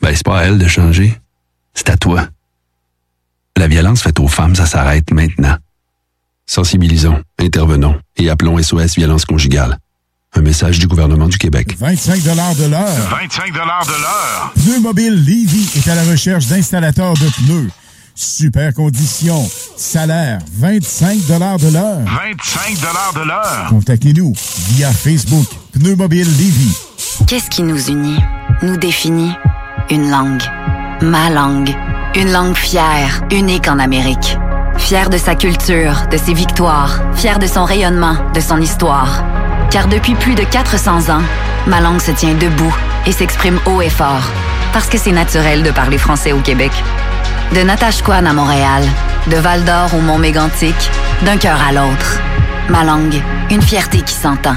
Ben, c'est pas à elle de changer. C'est à toi. La violence faite aux femmes, ça s'arrête maintenant. Sensibilisons, intervenons et appelons SOS Violence Conjugale. Un message du gouvernement du Québec. 25 de l'heure. 25 de l'heure. Pneu Mobile Levy est à la recherche d'installateurs de pneus. Super conditions. Salaire 25 de l'heure. 25 de l'heure. Contactez-nous via Facebook Pneu Mobile Levy. Qu'est-ce qui nous unit, nous définit? Une langue. Ma langue. Une langue fière, unique en Amérique. Fière de sa culture, de ses victoires, fière de son rayonnement, de son histoire. Car depuis plus de 400 ans, ma langue se tient debout et s'exprime haut et fort. Parce que c'est naturel de parler français au Québec. De Natashquan à Montréal, de Val d'Or au Mont Mégantic, d'un cœur à l'autre. Ma langue, une fierté qui s'entend.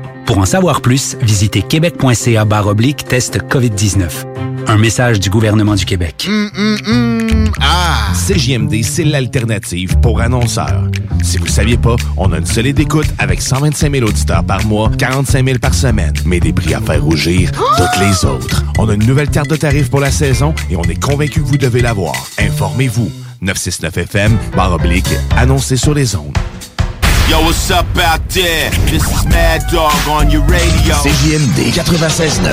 Pour en savoir plus, visitez québec.ca oblique test COVID-19. Un message du gouvernement du Québec. Hum, hum, hum. Ah! CJMD, c'est l'alternative pour annonceurs. Si vous ne saviez pas, on a une solide écoute avec 125 000 auditeurs par mois, 45 000 par semaine, mais des prix à faire rougir toutes les autres. On a une nouvelle carte de tarifs pour la saison et on est convaincu que vous devez l'avoir. Informez-vous. 969FM, barre oblique, annoncé sur les ondes. Yo, what's up out there? This is Mad Dog on your radio. CJMD 96.9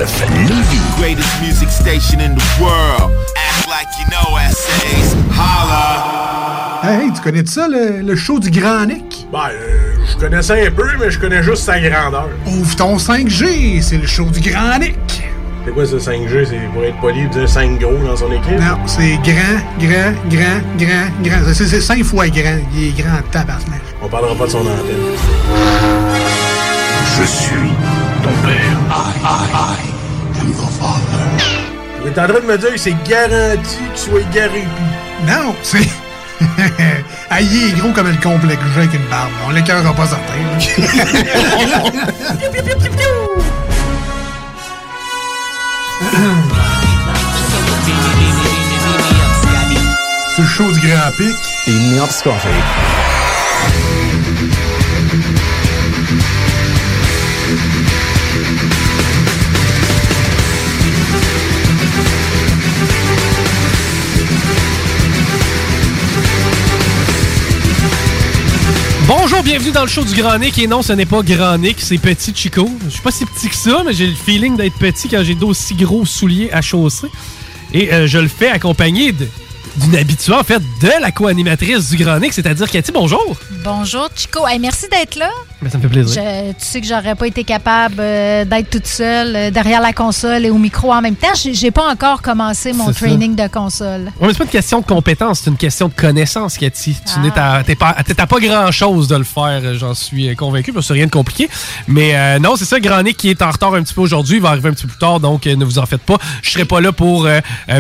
Lévis. Greatest music station in the world. Act like you know essays. Holla. Hey, tu connais ça, le, le show du Grand Nick? Ben, euh, je connaissais un peu, mais je connais juste sa grandeur. Ouvre ton 5G, c'est le show du Grand Nick. C'est quoi ce 5G? C'est pour être poli dire 5 gros dans son équipe? Non, c'est grand, grand, grand, grand, grand. C'est- C'est 5 fois grand. Il est grand tabarnak. On parlera pas de son antenne. Je suis ton père. I, I, I am your father. Tu es en train de me dire que c'est garanti qu'il soit garé Non, c'est. ah, il est gros comme le complexe avec une barbe. On l'écœurera pas certain. C'est le show du Grand Pic. Inget ska Bienvenue dans le show du Grand Nick. Et non, ce n'est pas Grand Nick, c'est Petit Chico. Je suis pas si petit que ça, mais j'ai le feeling d'être petit quand j'ai d'aussi gros souliers à chausser. Et euh, je le fais accompagné d'une habituée, en fait, de la co-animatrice du Grand Nick, c'est-à-dire Cathy, bonjour. Bonjour, Chico. Hey, merci d'être là. Ben, ça me fait plaisir. Je- tu sais que j'aurais pas été capable euh, d'être toute seule euh, derrière la console et au micro en même temps. J'ai pas encore commencé mon ça. training de console. Mais c'est pas une question de compétence, c'est une question de connaissance, Cathy. Tu Ah. n'es à, t'es pas, à grand-chose de le faire, euh, j'en suis convaincu, parce que c'est rien de compliqué. Mais euh, non, c'est ça, Grand Nick qui est en retard un petit peu aujourd'hui, il va arriver un petit peu plus tard, donc ne vous en faites pas. Je serai pas là pour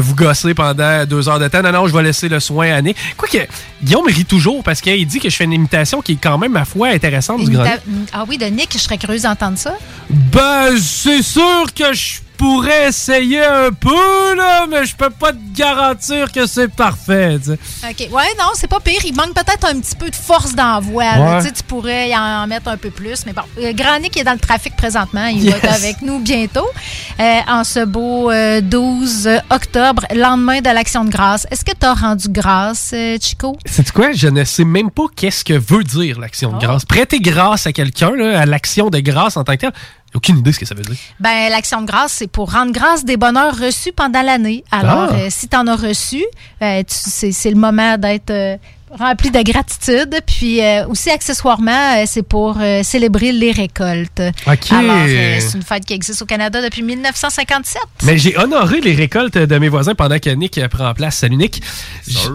vous gosser pendant deux heures de temps. Non, non, je vais laisser le soin à Nick. Quoique, Guillaume rit toujours parce qu'il dit que je fais une imitation qui est quand même, ma foi, intéressante du Grand Ah oui, de Nick, je serais curieuse d'entendre ça. Ben, c'est sûr que je pourrais essayer un peu, là, mais je peux pas te garantir que c'est parfait. OK. Ouais, non, c'est pas pire. Il manque peut-être un petit peu de force d'envoi. Ouais. Tu pourrais y en mettre un peu plus. Mais bon, euh, Grand Nick est dans le trafic présentement. Il va être avec nous bientôt. Euh, en ce beau euh, 12 octobre, lendemain de l'Action de grâce. Est-ce que tu as rendu grâce, euh, Chico? C'est quoi? Je ne sais même pas qu'est-ce que veut dire l'action de grâce. Prêter grâce à quelqu'un, à l'action de grâce en tant que tel, aucune idée de ce que ça veut dire. Ben, l'action de grâce, c'est pour rendre grâce des bonheurs reçus pendant l'année. Alors, Ah. euh, si tu en as reçu, euh, tu- c'est c'est le moment d'être euh, rempli de gratitude. Puis euh, aussi, accessoirement, euh, c'est pour euh, célébrer les récoltes. OK. Alors, euh, c'est une fête qui existe au Canada depuis 1957. Mais j'ai honoré les récoltes de mes voisins pendant que Nick prend place. Salut Nick.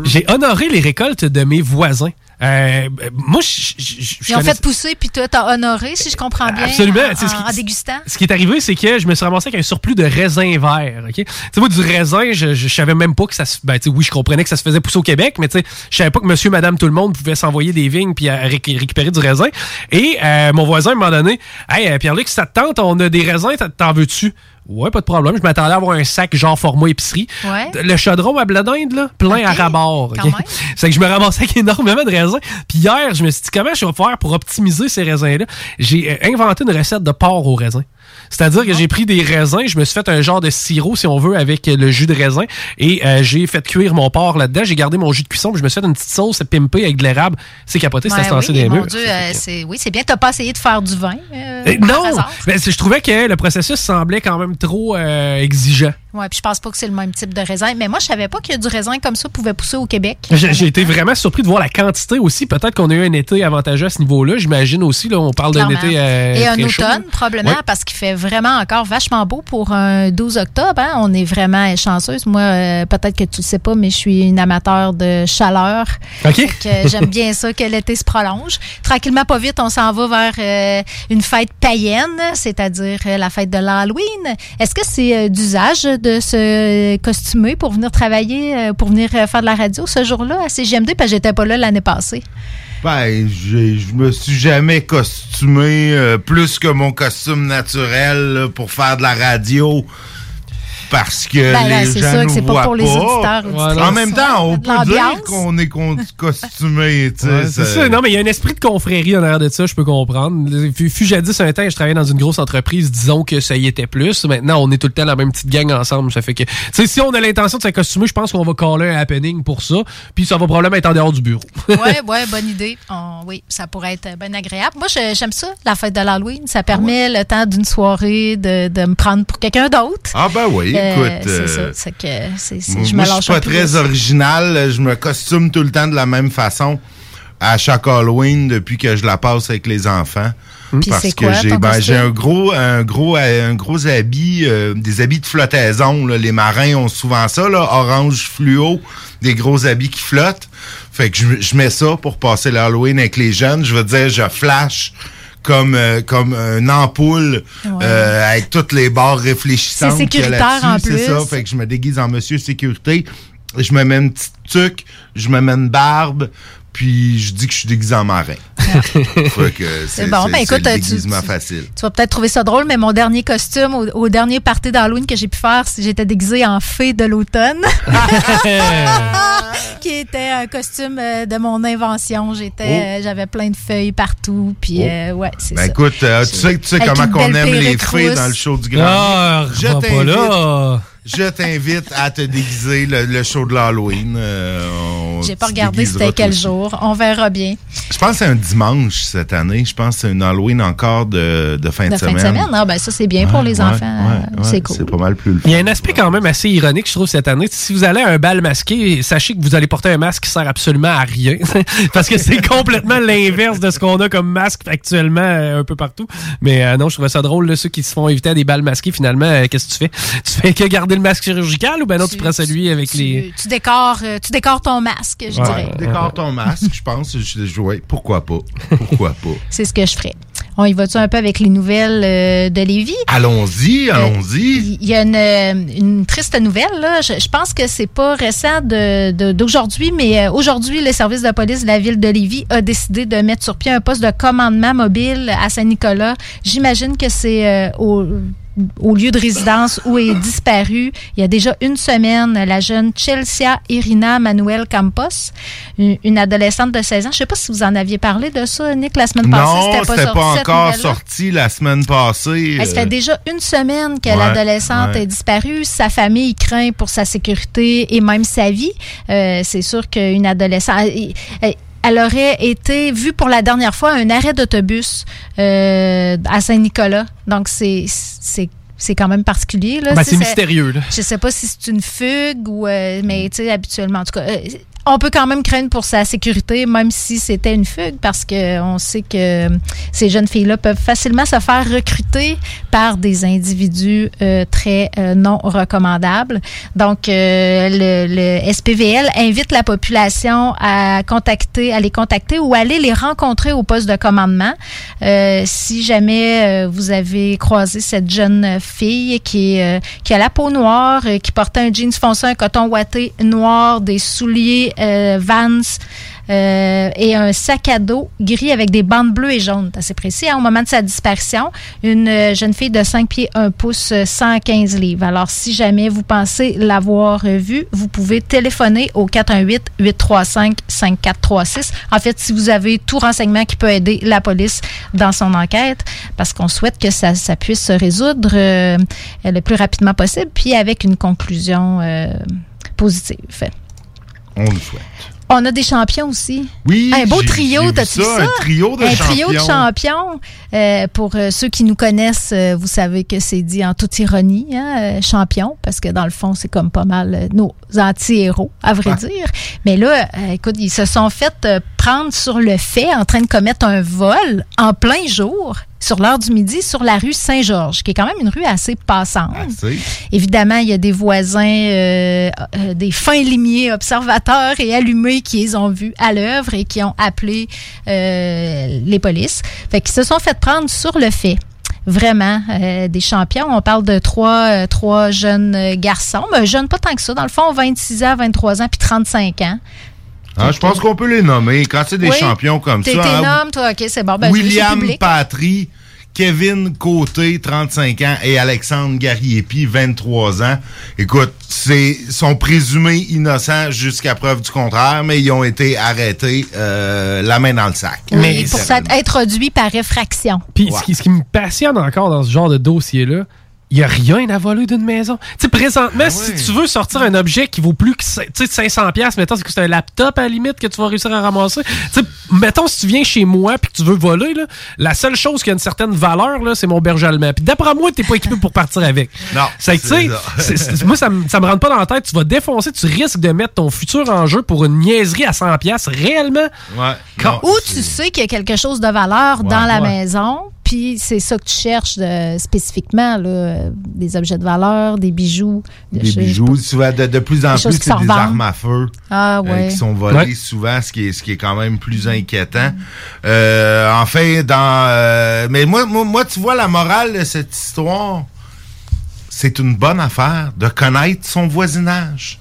J'ai honoré les récoltes de mes voisins. Euh, moi, je- je- je- Ils ont fait pousser, puis toi, t'as honoré, si je comprends bien, Absolument. en, ce qui- en- dégustant. Ce qui est arrivé, c'est que je me suis ramassé avec un surplus de raisin vert. OK? Tu sais, moi, du raisin, je, je savais même pas que ça se. Ben, tu sais, oui, je comprenais que ça se faisait pousser au Québec, mais tu sais, je savais pas que monsieur, madame, tout le monde pouvait s'envoyer des vignes puis récupérer du raisin. Et euh, mon voisin, à un moment donné, Hey, euh, Pierre-Luc, si ça te tente, on a des raisins, t'en veux-tu? Ouais, pas de problème. Je m'attendais à avoir un sac genre format épicerie. Ouais. Le chaudron à blé d'Inde, là, plein à rabord. OK? Quand même. C'est que je me ramassais avec énormément de raisins. Puis hier, je me suis dit, comment je vais faire pour optimiser ces raisins-là? J'ai euh, inventé une recette de porc au raisin. C'est-à-dire que j'ai pris des raisins, je me suis fait un genre de sirop, si on veut, avec euh, le jus de raisin. Et euh, j'ai fait cuire mon porc là-dedans. J'ai gardé mon jus de cuisson, puis je me suis fait une petite sauce pimpée avec de l'érable. C'est capoté, c'était Ouais, oui, des murs. Dieu, euh, c'est oui, c'est bien. T'as pas essayé de faire du vin euh, non! hasard? Ben, c'est- je trouvais que le processus semblait quand même trop exigeant. Ouais, puis je pense pas que c'est le même type de raisin. Mais moi, je savais pas que du raisin comme ça pouvait pousser au Québec. J'ai été vraiment surpris de voir la quantité aussi. Peut-être qu'on a eu un été avantageux à ce niveau-là. J'imagine aussi, là, on parle d'un été Et un très automne, probablement, Ouais. parce qu'il fait vraiment encore vachement beau pour un 12 octobre. hein. On est vraiment chanceuse. Moi, euh, peut-être que tu le sais pas, mais je suis une amateur de chaleur. J'aime bien ça que l'été se prolonge. Tranquillement, pas vite, on s'en va vers euh, une fête païenne, c'est-à-dire euh, la fête de l'Halloween. Est-ce que c'est d'usage de se costumer pour venir travailler, pour venir faire de la radio ce jour-là à CGMD? Parce que j'étais pas là l'année passée. Ben, je me suis jamais costumé euh, plus que mon costume naturel pour faire de la radio. Parce que Ben, les c'est gens sûr que nous c'est pas pour les auditeurs. En même temps, on peut dire qu'on est costumé. tu sais, Ouais, c'est ça. Non, mais il y a un esprit de confrérie en arrière de ça, je peux comprendre. Fut jadis un temps, je travaillais dans une grosse entreprise, disons que ça y était plus. Maintenant, on est tout le temps la même petite gang ensemble. Ça fait que, tu sais, si on a l'intention de se costumer, je pense qu'on va caller un happening pour ça. Puis ça va probablement être en dehors du bureau. ouais, ouais, bonne idée. On- oui, ça pourrait être bien agréable. Moi, j'aime ça, la fête de l'Halloween. Ça permet le temps d'une soirée de, de me prendre pour quelqu'un d'autre. Ah ben oui, Euh, écoute. c'est euh, ça. C'est que Moi, je me lâche suis pas très original. Je me costume tout le temps de la même façon à chaque Halloween depuis que je la passe avec les enfants. Parce que j'ai ben, j'ai un gros un gros un gros habit euh, des habits de flottaison là. les marins ont souvent ça là, orange fluo, des gros habits qui flottent. Fait que je, je mets ça pour passer l'Halloween avec les jeunes, je veux dire je flash comme euh, comme une ampoule euh, avec toutes les barres réfléchissantes C'est qu'il y a sécuritaire là-dessus, en c'est ça. plus. Fait que je me déguise en monsieur sécurité, je me mets une petite tuque, je me mets une barbe, puis je dis que je suis déguisé en marin. c'est bon. c'est- Ben, écoute, le tu- tu- facile. Tu vas peut-être trouver ça drôle, mais mon dernier costume au, au dernier party d'Halloween que j'ai pu faire, c'est- j'étais déguisée en fée de l'automne. qui était un costume euh, de mon invention. J'étais, euh, j'avais plein de feuilles partout, puis Oh. euh, ouais, c'est Ben ça. écoute, euh, tu sais, tu sais comment qu'on aime les fées dans le show du Grand Ah, Je pas là. Je t'invite à te déguiser le, le show de l'Halloween. Euh, J'ai pas regardé c'était quel aussi. jour. On verra bien. Je pense que c'est un dimanche cette année. Je pense que c'est une Halloween encore de, de fin de, De fin de semaine. Ah, ben ça, c'est bien pour les Ouais, enfants. ouais, ouais, c'est cool. C'est pas mal plus le Il y a un aspect quand même assez ironique, je trouve, cette année. Si vous allez à un bal masqué, sachez que vous allez porter un masque qui sert absolument à rien. Parce que c'est complètement l'inverse de ce qu'on a comme masque actuellement euh, un peu partout. Mais euh, non, je trouvais ça drôle, là, ceux qui se font éviter à des balles masqués, finalement, euh, qu'est-ce que tu fais? Tu fais que garder le masque chirurgical ou ben non, tu, prends celui avec les... Tu décores, euh, tu décores ton masque, je Ouais, dirais. Décore ton masque, je pense. Je, je- ouais, pourquoi pas? Pourquoi pas? C'est ce que je ferais. On y va-tu un peu avec les nouvelles euh, de Lévis? Allons-y, allons-y. Il y a une, euh, une triste nouvelle. Là. Je, je pense que c'est pas récent de- de- d'aujourd'hui, mais euh, aujourd'hui, le service de police de la ville de Lévis a décidé de mettre sur pied un poste de commandement mobile à Saint-Nicolas. J'imagine que c'est euh, au au lieu de résidence où est disparue il y a déjà une semaine la jeune Chelsea Irina Manuel Campos, une, une adolescente de 16 ans. Je sais pas si vous en aviez parlé de ça, Nick, la semaine passée. Non, C'était pas, sorti, pas encore sorti la semaine passée. Elle, ça euh, fait déjà une semaine que Ouais, l'adolescente ouais. est disparue. Sa famille craint pour sa sécurité et même sa vie. Euh, c'est sûr qu'une adolescente... elle- elle- elle aurait été vue pour la dernière fois à un arrêt d'autobus euh, à Saint-Nicolas. Donc, c'est c'est c'est quand même particulier. Là. Ben, c'est mystérieux, là. Je sais pas si c'est une fugue ou... euh, mais, tu sais, habituellement, en tout cas... euh, on peut quand même craindre pour sa sécurité, même si c'était une fugue, parce que on sait que ces jeunes filles-là peuvent facilement se faire recruter par des individus euh, très euh, non recommandables. Donc, euh, le, le SPVL invite la population à contacter, à les contacter ou aller les rencontrer au poste de commandement. Euh, si jamais euh, vous avez croisé cette jeune fille qui, euh, qui a la peau noire, qui portait un jeans foncé, un coton ouaté noir, des souliers Vans euh, et un sac à dos gris avec des bandes bleues et jaunes. C'est assez précis. hein, au moment de sa disparition, une euh, jeune fille de 5 pieds 1 pouce, euh, 115 livres. Alors, si jamais vous pensez l'avoir euh, vue, vous pouvez téléphoner au 418-835-5436. En fait, si vous avez tout renseignement qui peut aider la police dans son enquête, parce qu'on souhaite que ça, puisse se résoudre euh, le plus rapidement possible, puis avec une conclusion euh, positive. On le souhaite. On a des champions aussi. Oui, Un beau trio, t'as-tu vu ça, un trio de Un trio de champions. champions. Euh, pour euh, ceux qui nous connaissent, euh, vous savez que c'est dit en toute ironie, hein, champion, parce que dans le fond, c'est comme pas mal nos anti-héros, à vrai dire. Mais là, écoute, ils se sont fait prendre sur le fait, en train de commettre un vol en plein jour, sur l'heure du midi, sur la rue Saint-Georges, qui est quand même une rue assez passante. Évidemment, il y a des voisins, euh, euh, des fins limiers observateurs et allumés qui les ont vus à l'œuvre et qui ont appelé euh, les polices. Fait qu'ils se sont fait prendre sur le fait. Vraiment, euh, des champions. On parle de trois, euh, trois jeunes garçons. Ben, jeunes pas tant que ça. Dans le fond, 26 ans, 23 ans, puis 35 ans. Ah, je pense qu'on peut les nommer. Quand c'est des Oui. champions comme ça. T'es hein, nomme, toi, OK, c'est bon. Ben, William. Patry, Kevin Côté, 35 ans, et Alexandre Gariepi, 23 ans. Écoute, c'est sont présumés innocents jusqu'à preuve du contraire, mais ils ont été arrêtés euh, la main dans le sac. Oui, pour s'être introduit par effraction. Puis ce, qui, ce qui me passionne encore dans ce genre de dossier-là, il n'y a rien à voler d'une maison. Tu sais, présentement, si tu veux sortir un objet qui vaut plus que tu sais, 500 pièces, mettons, c'est que c'est un laptop à la limite que tu vas réussir à ramasser. Tu sais, mettons, si tu viens chez moi puis que tu veux voler, là, la seule chose qui a une certaine valeur, là, c'est mon berger allemand. Puis d'après moi, t'es pas équipé pour partir avec. Non. C'est que, tu sais, moi, ça me ça me rentre pas dans la tête. Tu vas défoncer, tu risques de mettre ton futur en jeu pour une niaiserie à 100 pièces réellement. Ouais. Quand- Ou tu sais qu'il y a quelque chose de valeur dans la ouais. maison, puis c'est ça que tu cherches de- spécifiquement, là, euh, des objets de valeur, des bijoux. Des Je- bijoux, souvent, de, de plus en plus, c'est des armes à feu Ah, euh, qui sont volées Ouais. souvent, ce qui, est, ce qui est quand même plus inquiétant. Euh, enfin, dans... euh, mais moi, moi, moi, tu vois, la morale de cette histoire, c'est une bonne affaire de connaître son voisinage.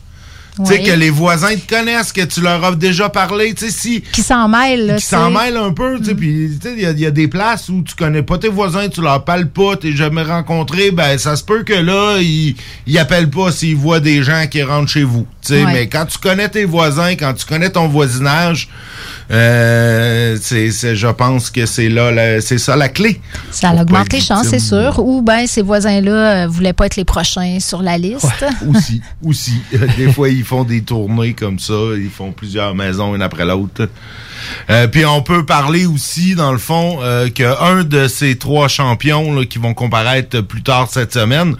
Tu sais, que les voisins te connaissent, que tu leur as déjà parlé. Tu sais, si Qui s'en mêlent, qui s'en mêlent un peu, Mm. tu sais, puis tu sais, il y a- il y, a des places où tu connais pas tes voisins, tu leur parles pas, t'es jamais rencontré, ben ça se peut que là, ils, ils appellent pas s'ils voient des gens qui rentrent chez vous, tu sais, Ouais. mais quand tu connais tes voisins, quand tu connais ton voisinage, euh, c'est, je pense que c'est là, c'est ça la clé. Ça augmente les chances, c'est sûr. Ou bien ces voisins-là euh, voulaient pas être les prochains sur la liste. aussi, aussi. Des fois, ils font des tournées comme ça. Ils font plusieurs maisons une après l'autre. Euh, puis on peut parler aussi, dans le fond, euh, qu'un de ces trois champions qui vont comparaître plus tard cette semaine,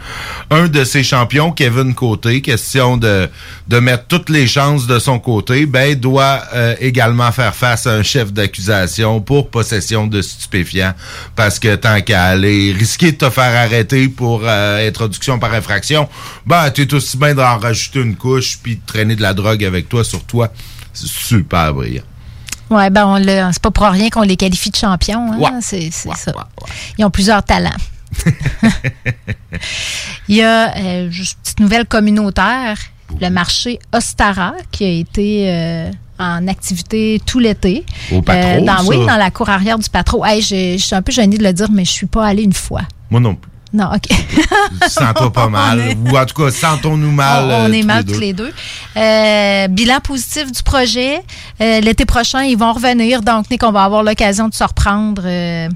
un de ces champions, Kevin Côté, question de, de mettre toutes les chances de son côté, ben doit euh, également faire face à un chef d'accusation pour possession de stupéfiants. Parce que tant qu'à aller risquer de te faire arrêter pour euh, introduction par infraction, ben t'es aussi bien d'en rajouter une couche puis de traîner de la drogue avec toi sur toi. C'est super brillant. Ouais, ben on c'est pas pour rien qu'on les qualifie de champions. hein. Ouais. C'est ça. Ils ont plusieurs talents. Il y a euh, juste une petite nouvelle communautaire, le marché Ostara, qui a été euh, en activité tout l'été. Euh, Au Patro, dans, Oui, dans la cour arrière du patro. Hey, je suis un peu gênée de le dire, mais je suis pas allée une fois. Moi non plus. Non, OK. Sens-toi pas mal. Ou en tout cas, sentons-nous mal. On, euh, on est tous mal les tous les deux. Euh, bilan positif du projet. Euh, L'été prochain, ils vont revenir. Donc, Nick, on va avoir l'occasion de se reprendre euh,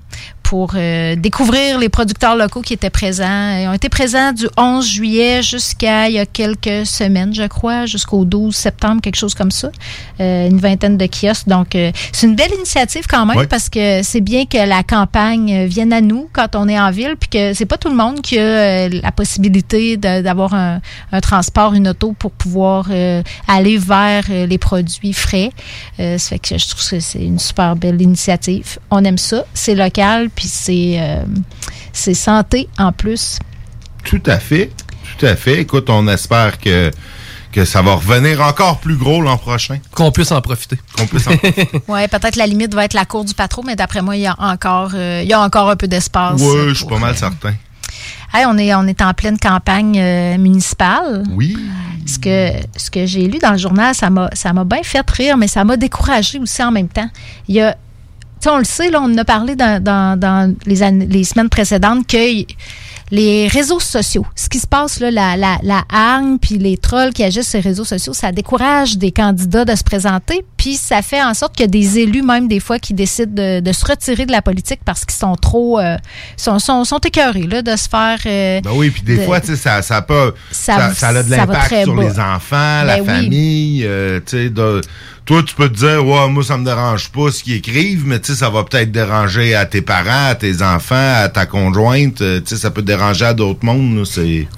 pour euh, découvrir les producteurs locaux qui étaient présents. Ils ont été présents du 11 juillet jusqu'à il y a quelques semaines, je crois, jusqu'au 12 septembre, quelque chose comme ça. Euh, une vingtaine de kiosques. Donc, euh, c'est une belle initiative quand même Oui. parce que c'est bien que la campagne euh, vienne à nous quand on est en ville, puis que c'est pas tout le monde qui a euh, la possibilité d'avoir un, un transport, une auto pour pouvoir euh, aller vers les produits frais. Euh, ça fait que je trouve que c'est une super belle initiative. On aime ça, c'est local, puis c'est euh, c'est santé en plus. Tout à fait. Tout à fait. Écoute, on espère que, que ça va revenir encore plus gros l'an prochain. Qu'on puisse en profiter. Qu'on puisse en profiter. Ouais, peut-être la limite va être la cour du patron, mais d'après moi, il y a encore euh, il y a encore un peu d'espace. Oui, euh, je suis pas mal euh, certain. Hey, on, est, on est en pleine campagne euh, municipale. Oui. Ce que, ce que j'ai lu dans le journal, ça m'a, ça m'a bien fait rire, mais ça m'a découragé aussi en même temps. Il y a, on le sait, là, on en a parlé dans, dans- dans les, années- les semaines précédentes que les réseaux sociaux, ce qui se passe, là, la, la, la hargne, puis les trolls qui agissent sur les réseaux sociaux, ça décourage des candidats de se présenter, puis ça fait en sorte qu'il y a des élus, même des fois, qui décident de, de se retirer de la politique parce qu'ils sont trop... euh, sont, sont, sont écœurés là, de se faire... euh, Ben oui, puis des de- fois, tu sais, ça, ça, peut, Ça- ça, ça a de l'impact sur bas. les enfants, la Ben oui. famille. euh, tu sais, de- toi, tu peux te dire, ouais, moi, ça me dérange pas ce qu'ils écrivent, mais tu ça va peut-être déranger à tes parents, à tes enfants, à ta conjointe. euh, tu ça peut déranger à d'autres mondes.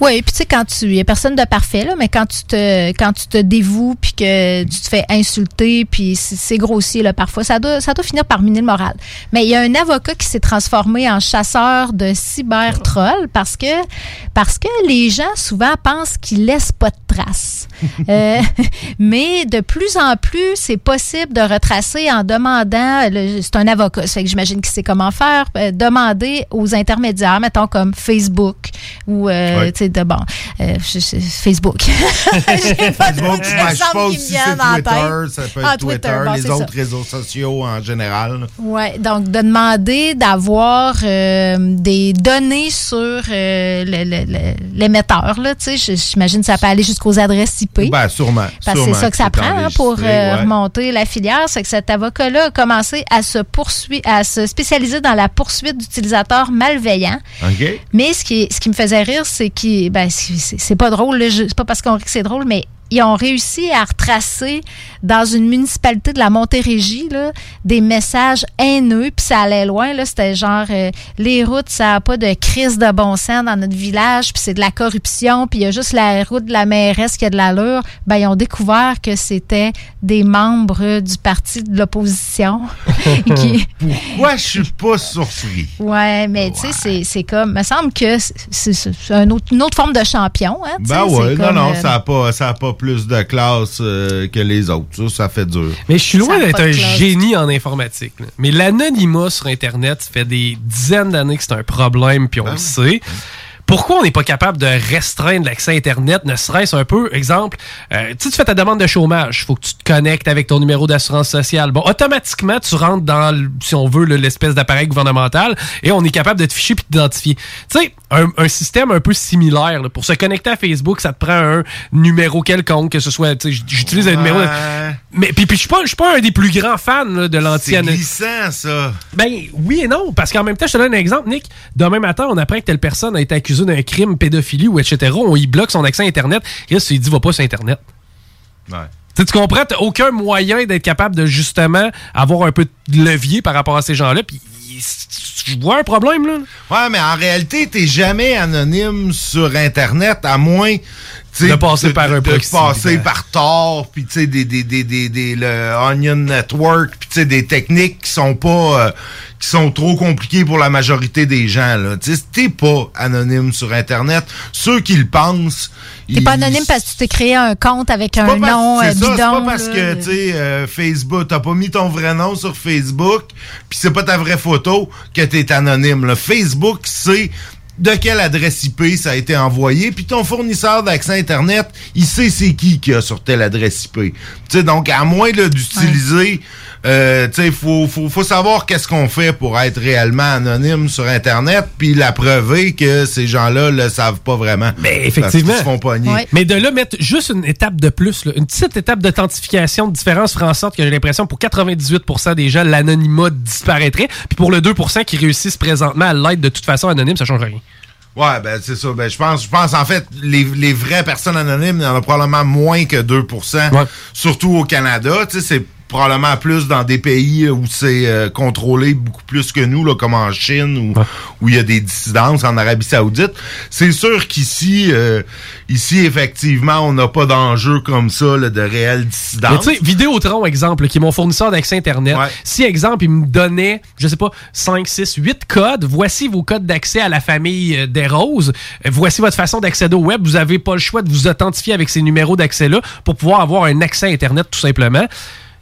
Oui, puis tu sais, quand tu. Il a personne de parfait, là, mais quand tu te quand tu te dévoues puis que tu te fais insulter, puis c'est c'est grossier, là, parfois, ça doit, ça doit finir par miner le moral. Mais il y a un avocat qui s'est transformé en chasseur de cyber-trolls parce que, parce que les gens, souvent, pensent qu'ils laissent pas de traces. Euh, mais de plus en plus, c'est possible de retracer en demandant. le- C'est un avocat, ça fait que j'imagine qu'il sait comment faire. euh, demander aux intermédiaires, mettons comme Facebook ou euh, tu sais de bon euh, je- je- Facebook. Facebook, je c'est dans la Twitter, tête. ça peut Ah, être Twitter, bon, les autres ça. réseaux sociaux en général. Ouais, donc de demander d'avoir euh, des données sur euh, l'émetteur, là, tu sais, j'imagine que ça peut aller jusqu'aux adresses IP. Ben, sûrement. Parce que c'est ça que ça prend hein, pour euh, ouais. remonter la filière. C'est que cet avocat-là a commencé à se poursuivre, à se spécialiser dans la poursuite d'utilisateurs malveillants. OK? Mais ce qui, ce qui me faisait rire, c'est qu'il. Ben, c'est pas drôle, c'est pas parce qu'on rit que c'est drôle, mais ils ont réussi à retracer dans une municipalité de la Montérégie là, des messages haineux, puis ça allait loin. là C'était genre euh, les routes, ça n'a pas de crise de bon sens dans notre village, puis c'est de la corruption, puis il y a juste la route de la mairesse qui a de l'allure. Ben, ils ont découvert que c'était des membres du parti de l'opposition. qui, Pourquoi je suis pas surpris? Ouais, mais tu sais, c'est- c'est comme. me semble que c'est- c'est c'est un autre- une autre forme de champion. Hein, Ben ouais, non, comme, non, euh, ça n'a pas, ça a pas plus de classe euh, que les autres. Ça, ça fait dur. Mais je suis loin d'être un classe. génie en informatique. là. Mais l'anonymat sur Internet, ça fait des dizaines d'années que c'est un problème, puis on le sait. Pourquoi on n'est pas capable de restreindre l'accès à Internet, ne serait-ce un peu, exemple, euh, tu fais ta demande de chômage, faut que tu te connectes avec ton numéro d'assurance sociale. Bon, automatiquement, tu rentres dans, si on veut, le- l'espèce d'appareil gouvernemental et on est capable de te ficher puis d'identifier. Tu sais, un, un système un peu similaire, là, pour se connecter à Facebook, ça te prend un numéro quelconque, que ce soit, j'utilise un numéro... de-. Mais puis, puis je suis pas, je suis pas un des plus grands fans là, de C'est l'anti-anonymat. glissant, ça. Ben oui et non, parce qu'en même temps, je te donne un exemple, Nick. Demain matin, on apprend que telle personne a été accusée d'un crime, pédophilie ou etc. On y bloque son accès à Internet. Et là, lui dis, va pas sur Internet. Ouais. Tu comprends? T'as aucun moyen d'être capable de justement avoir un peu de levier par rapport à ces gens-là. Puis, tu vois un problème, là? Ouais, mais en réalité, t'es jamais anonyme sur Internet, à moins De passer par un de proxy, passer par Tor, puis tu sais, des, des, des, des, des- le Onion Network, puis tu sais, des techniques qui sont pas, euh, qui sont trop compliquées pour la majorité des gens, là. Tu sais, t'es pas anonyme sur Internet. Ceux qui le pensent... T'es pas anonyme parce que tu t'es créé un compte avec un pas parce- nom euh, bidon. C'est pas parce là. que, tu sais, euh, Facebook, t'as pas mis ton vrai nom sur Facebook, puis c'est pas ta vraie photo que t'es anonyme. là. Facebook, c'est de quelle adresse IP ça a été envoyé, puis ton fournisseur d'accès Internet, il sait c'est qui qui a sur telle adresse IP. Tu sais, donc, à moins d'utiliser... Euh, tu sais, faut, faut, faut savoir qu'est-ce qu'on fait pour être réellement anonyme sur Internet, puis la preuver que ces gens-là le savent pas vraiment. Mais effectivement. Parce se font pogner. Mais de là, mettre juste une étape de plus, là, une petite étape d'authentification de différence ferait en sorte que j'ai l'impression pour 98% des gens, l'anonymat disparaîtrait. Puis pour le 2% qui réussissent présentement à l'être de toute façon anonyme, ça change rien. Ouais, ben c'est ça. Ben je pense, je pense en fait, les, les vraies personnes anonymes, il y en a probablement moins que 2% surtout au Canada. Tu sais, c'est probablement plus dans des pays où c'est euh, contrôlé beaucoup plus que nous, là, comme en Chine, où, où il y a des dissidences, en Arabie Saoudite. C'est sûr qu'ici, euh, ici, effectivement, on n'a pas d'enjeu comme ça là, de réelle dissidence. Mais tu sais, Vidéotron, exemple, qui est mon fournisseur d'accès Internet, si, exemple, il me donnait, je sais pas, 5, 6, 8 codes, voici vos codes d'accès à la famille euh, des Roses, euh, voici votre façon d'accéder au web, vous avez pas le choix de vous authentifier avec ces numéros d'accès-là pour pouvoir avoir un accès à Internet, tout simplement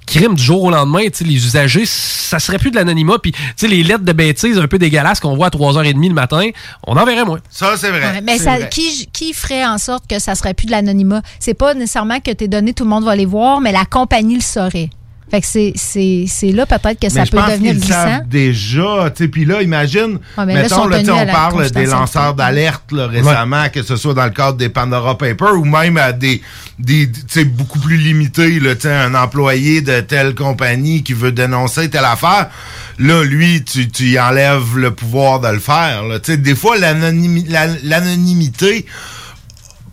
crime du jour au lendemain, les usagers, ça serait plus de l'anonymat. Puis les lettres de bêtises un peu dégueulasses qu'on voit à 3h30 le matin, on en verrait moins. Ça, c'est vrai. Ouais, mais ça, vrai. qui, qui ferait en sorte que ça serait plus de l'anonymat? C'est pas nécessairement que tes données, tout le monde va les voir, mais la compagnie le saurait. Fait que c'est- c'est c'est là peut-être que ça Mais peut devenir glissant. savent déjà. tu sais, Puis là, imagine, Ouais, mais là, ils mettons, là, on parle des lanceurs d'alerte là, récemment, que ce soit dans le cadre des Pandora Papers ou même à des, des tu sais, beaucoup plus limités. Là, tu sais, un employé de telle compagnie qui veut dénoncer telle affaire. Là, lui, tu, tu y enlèves le pouvoir de le faire. là. Tu sais, Des fois, l'anonymi- la- l'anonymité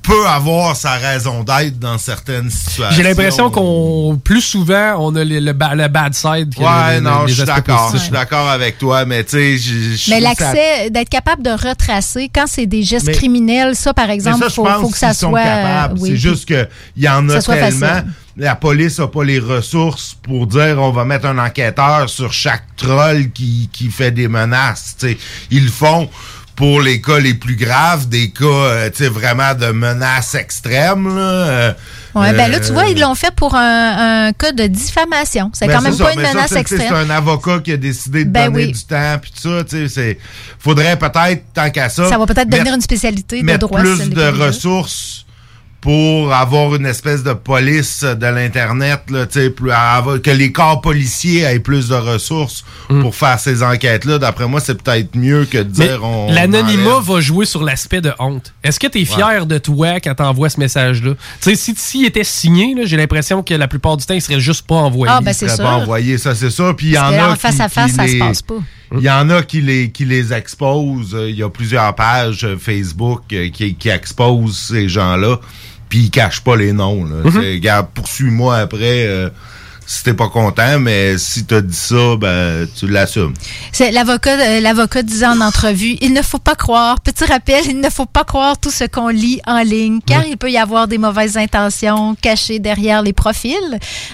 peut avoir sa raison d'être dans certaines situations. J'ai l'impression qu'on, plus souvent, on a le, le ba- le bad side que Ouais, le- non, je suis d'accord. Je suis d'accord avec toi, mais tu sais, Mais ça- l'accès, d'être capable de retracer quand c'est des gestes Mais- criminels, ça, par exemple, ça, faut, faut que ça soit. euh, oui, c'est juste que il y en a tellement. facile. La police n'a pas les ressources pour dire on va mettre un enquêteur sur chaque troll qui, qui fait des menaces. tu sais. Ils le font pour les cas les plus graves, des cas euh, tu sais, vraiment de menaces extrêmes. Là, euh, Ouais, ben là, tu euh, vois, ils l'ont fait pour un, un cas de diffamation. C'est ben, quand même ça, pas une ça, menace c'est- C'est extrême. un avocat qui a décidé de Ben donner oui. du temps puis tout ça. tu sais, Faudrait peut-être, tant qu'à ça... Ça va peut-être devenir une spécialité de droit. plus de ressources pour avoir une espèce de police de l'Internet, là, tu sais, plus- avoir- que les corps policiers aient plus de ressources pour faire ces enquêtes-là. D'après moi, c'est peut-être mieux que de Mais dire on. l'anonymat va jouer sur l'aspect de honte. Est-ce que tu es fier de toi quand t'envoies ce message-là? Tu sais, si s'il était signé, là, j'ai l'impression que la plupart du temps, il serait juste pas envoyé. Ah, ben, Il c'est serait sûr. pas envoyé, ça c'est ça. Puis il y en a face qui- à face, ça se les- passe pas. Il y en a qui les, qui les exposent. Il y a plusieurs pages Facebook qui, qui exposent ces gens-là. Puis ils cachent pas les noms. Là. Mhm. Regarde, poursuis-moi après euh, si t'es pas content, mais si t'as dit ça, ben tu l'assumes. C'est l'avocat, euh, l'avocat disait en entrevue, il ne faut pas croire, petit rappel, il ne faut pas croire tout ce qu'on lit en ligne, car il peut y avoir des mauvaises intentions cachées derrière les profils,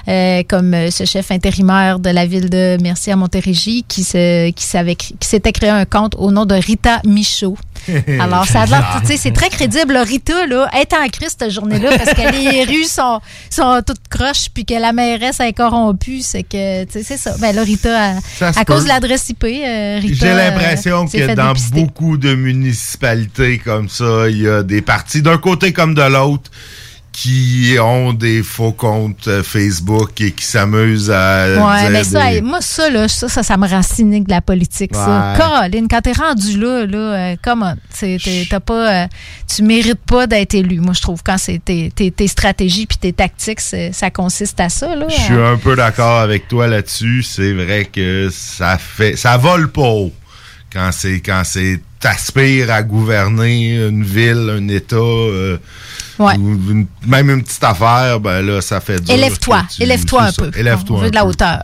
euh, comme euh, ce chef intérimaire de la ville de Mercier à Montérégie qui se, qui savait, qui s'était créé un compte au nom de Rita Michaud. Alors, ça a l'air, tu sais, c'est très crédible. là. Rita, là, est en crise cette journée-là parce que les rues sont, sont toutes croches puis que la mairesse est corrompue. C'est que, tu sais, c'est ça. Ben là, Rita, à, à cause de l'adresse IP, euh, Rita. J'ai l'impression euh, que dans dépister. beaucoup de municipalités comme ça, il y a des partis d'un côté comme de l'autre qui ont des faux comptes euh, Facebook et qui s'amusent à Ouais, mais ça, des- moi, ça, là, ça, ça, ça me rend cynique de la politique, ça. Ouais. Caroline, quand t'es rendu là, là, euh, t'es- T'as pas, euh, tu mérites pas d'être élu, moi, je trouve, quand c'est tes, tes, tes stratégies puis tes tactiques, ça consiste à ça, là. Je suis un peu d'accord avec toi là-dessus. C'est vrai que ça fait, ça vole pas haut quand c'est quand c'est t'aspires à gouverner une ville, un État, euh, Ouais. ou une- même une petite affaire. Ben là, ça fait dur. Élève-toi, élève-toi un peu. Élève-toi On veut de la peu.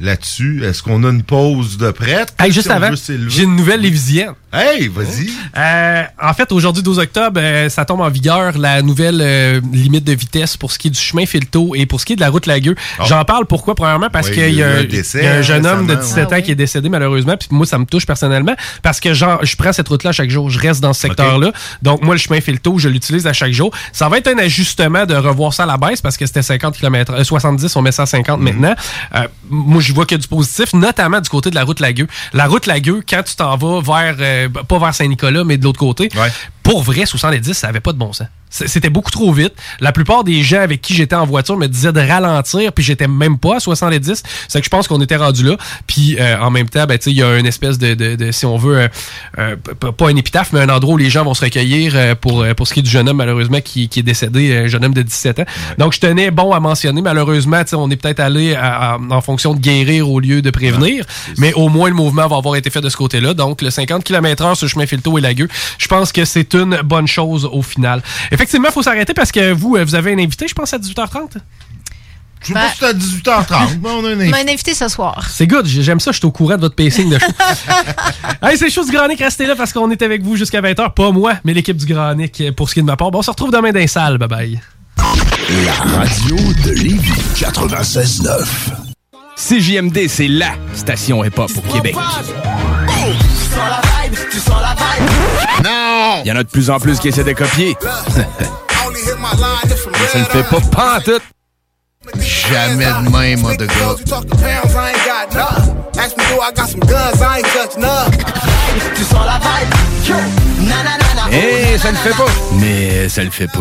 Là-dessus, est-ce qu'on a une pause de prête? Hey, juste Si avant, j'ai une nouvelle lévisienne. Hey, vas-y. Euh, en fait, aujourd'hui, 12 octobre, euh, ça tombe en vigueur la nouvelle euh, limite de vitesse pour ce qui est du chemin Filto et pour ce qui est de la route Lagueux. J'en parle pourquoi? Premièrement, parce Oui, qu'il il y, y a un jeune homme de récemment, 17 ouais. ans qui est décédé malheureusement. Puis moi, ça me touche personnellement parce que genre, je prends cette route-là chaque jour. Je reste dans ce secteur-là. Donc, moi, le chemin Filto, je l'utilise à chaque jour. Ça va être un ajustement de revoir ça à la baisse parce que c'était 50 km, 70, on met ça à 50 Mhm. maintenant. Euh, moi, je vois que du positif, notamment du côté de la route Lagueux. La route Lagueux, quand tu t'en vas vers, euh, pas vers Saint-Nicolas, mais de l'autre côté, pour vrai, 70, ça avait pas de bon sens. C'était beaucoup trop vite. La plupart des gens avec qui j'étais en voiture me disaient de ralentir, puis j'étais même pas à 70. C'est que je pense qu'on était rendu là. Puis euh, en même temps, ben, il y a une espèce de, de- de- si on veut, euh, euh, pas un épitaphe, mais un endroit où les gens vont se recueillir euh, pour, pour ce qui est du jeune homme, malheureusement, qui, qui est décédé, un jeune homme de 17 ans. Donc, je tenais bon à mentionner, malheureusement, on est peut-être allé à- à- en fonction de guérir au lieu de prévenir, mais au moins le mouvement va avoir été fait de ce côté-là. Donc, le 50 km/h sur le chemin Filto et Lagueux, je pense que c'est une bonne chose au final. Effectivement, il faut s'arrêter parce que vous, euh, vous avez un invité, je pense, à 18h30. Je sais pas si c'est à 18h30, mais on a un On invité. a un invité ce soir. C'est good, j'aime ça, je suis au courant de votre pacing de show. hey, c'est chaud du Granic, restez là parce qu'on est avec vous jusqu'à 20h. Pas moi, mais l'équipe du Granic euh, pour ce qui est de ma part. Bon, on se retrouve demain dans les salles. Bye bye. La radio de Lévis 96.9. CJMD, c'est LA station hip-hop au Québec. Non! Il y en a de plus en plus qui essaient de copier. Mais ça ne fait pas pantoute. Jamais de même, mon de gars. Eh, ça ne fait pas. Mais ça le fait pas.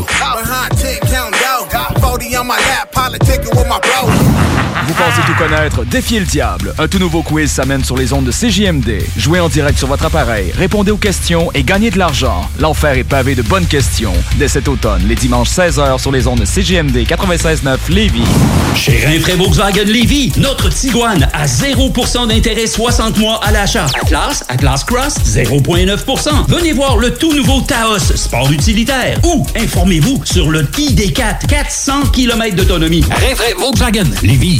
Behind 10 count down. 40 on my lap, politicking with my bro. Vous pensez tout connaître? Défiez le diable. Un tout nouveau quiz s'amène sur les ondes de CJMD. Jouez en direct sur votre appareil, répondez aux questions et gagnez de l'argent. L'enfer est pavé de bonnes questions. Dès cet automne, les dimanches 16h sur les ondes de CJMD 96.9 Lévis. Chez Rinfraie Volkswagen Lévy, notre Tiguan à 0% d'intérêt 60 mois à l'achat. Atlas, Atlas Cross, 0,9%. Venez voir le tout nouveau Taos, sport utilitaire. Ou informez-vous sur le ID4, 400 km d'autonomie. Rinfraie Volkswagen Lévy.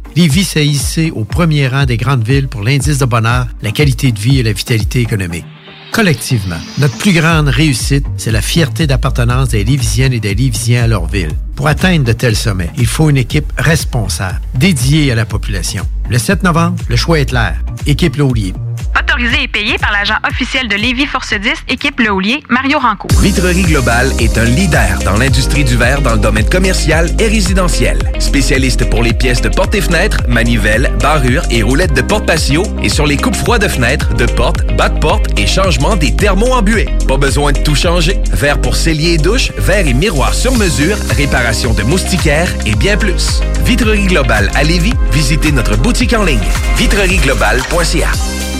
Lévis s'est hissé au premier rang des grandes villes pour l'indice de bonheur, la qualité de vie et la vitalité économique. Collectivement, notre plus grande réussite, c'est la fierté d'appartenance des Lévisiennes et des Lévisiens à leur ville. Pour atteindre de tels sommets, il faut une équipe responsable, dédiée à la population. Le 7 novembre, le choix est clair. Équipe Le Houlier. Autorisé et payé par l'agent officiel de Lévis Force 10, équipe Le Houlier, Mario Rancourt. Vitrerie Globale est un leader dans l'industrie du verre dans le domaine commercial et résidentiel. Spécialiste pour les pièces de portes et fenêtres, manivelles, barrures et roulettes de porte patio et sur les coupes froides de fenêtres, de portes, bas de porte et changement des thermos embués. Pas besoin de tout changer. Verre pour cellier et douche, verre et miroir sur mesure, réparation de moustiquaires et bien plus. Vitrerie Globale à Lévis, visitez notre boutique en ligne vitrerieglobale.ca.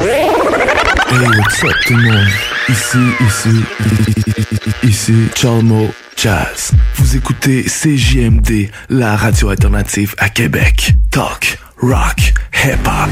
Hey, what's up tout le monde? Ici, ici, ici, Chalmo Jazz. Vous écoutez CJMD, la radio alternative à Québec. Talk, rock, hip-hop.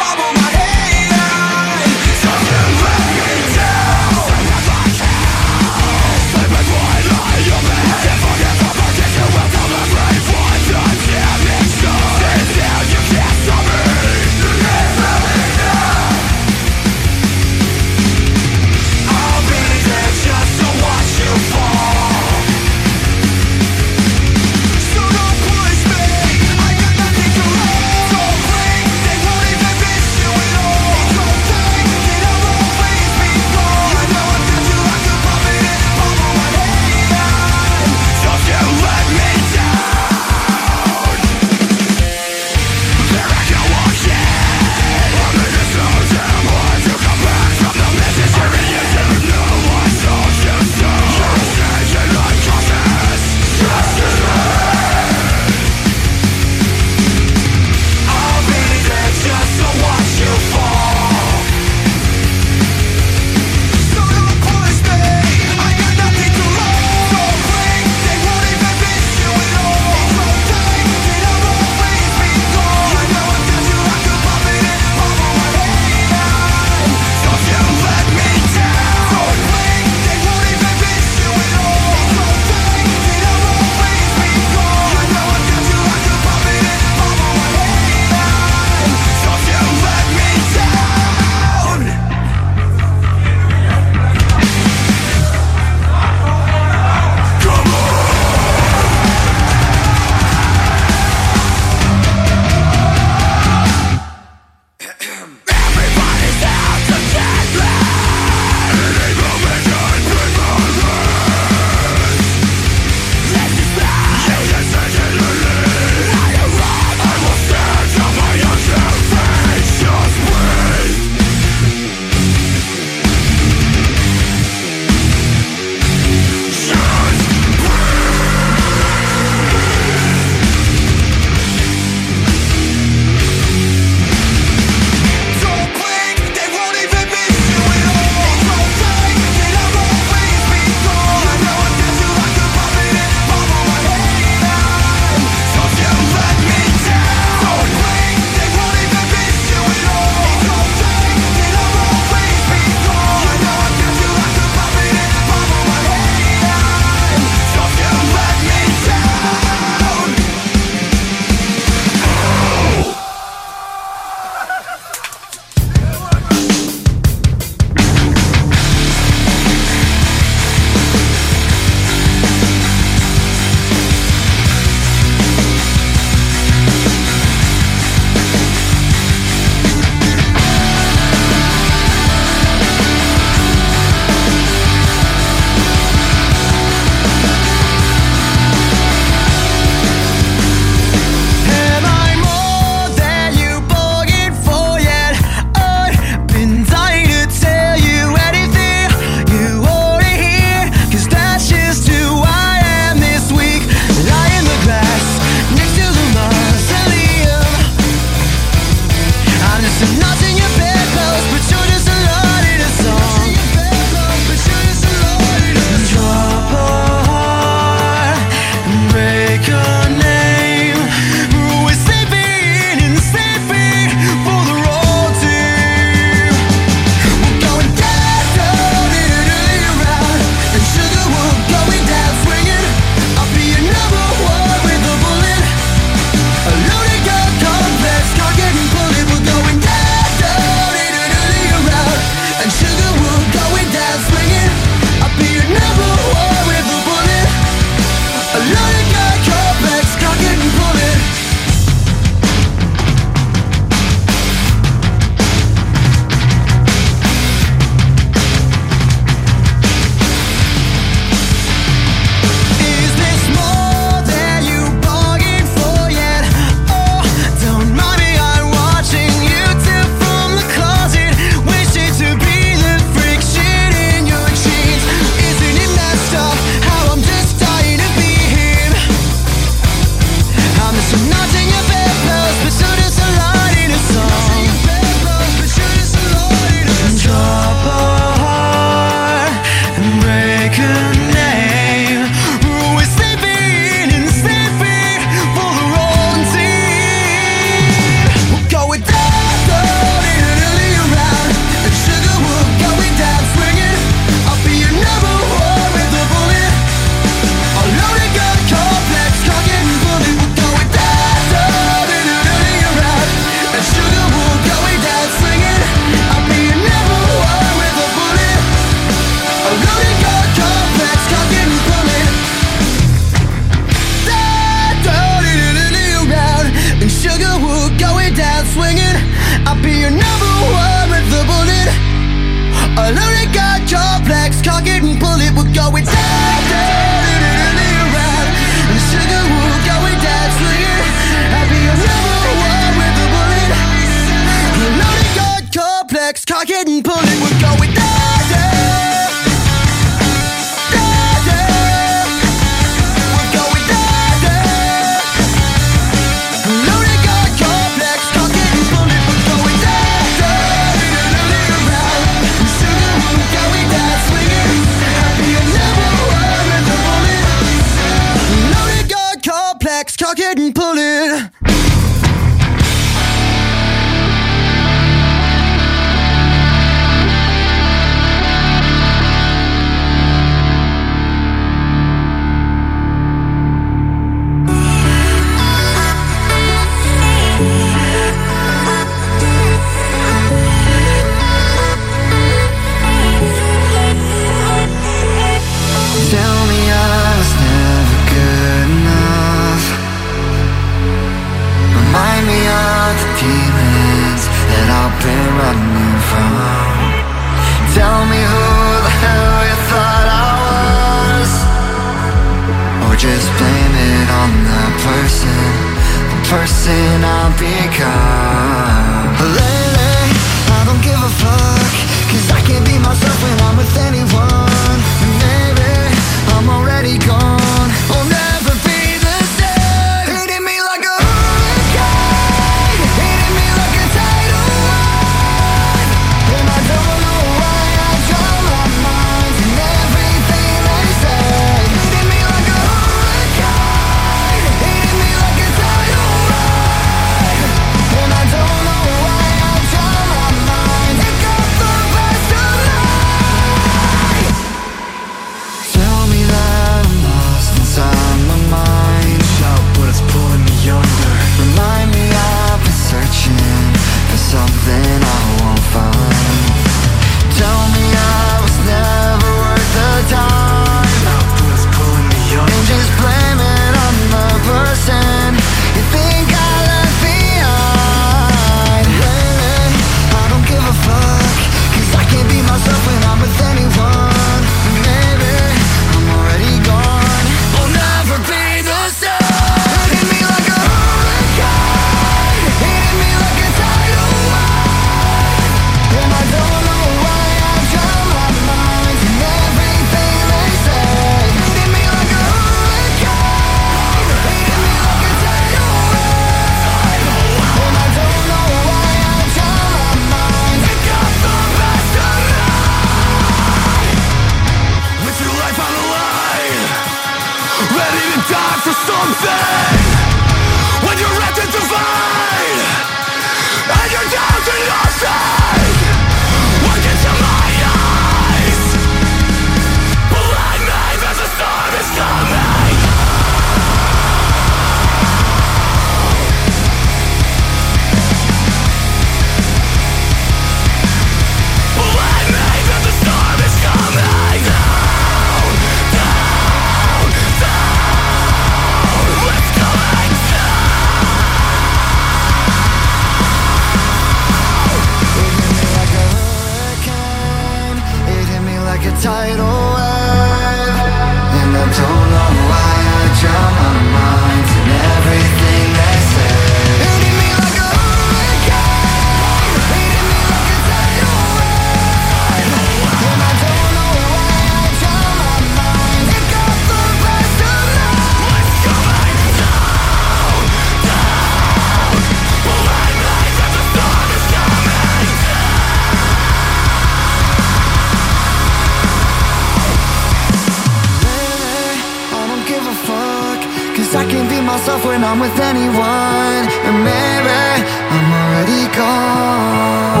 I'm with anyone, remember, I'm already gone.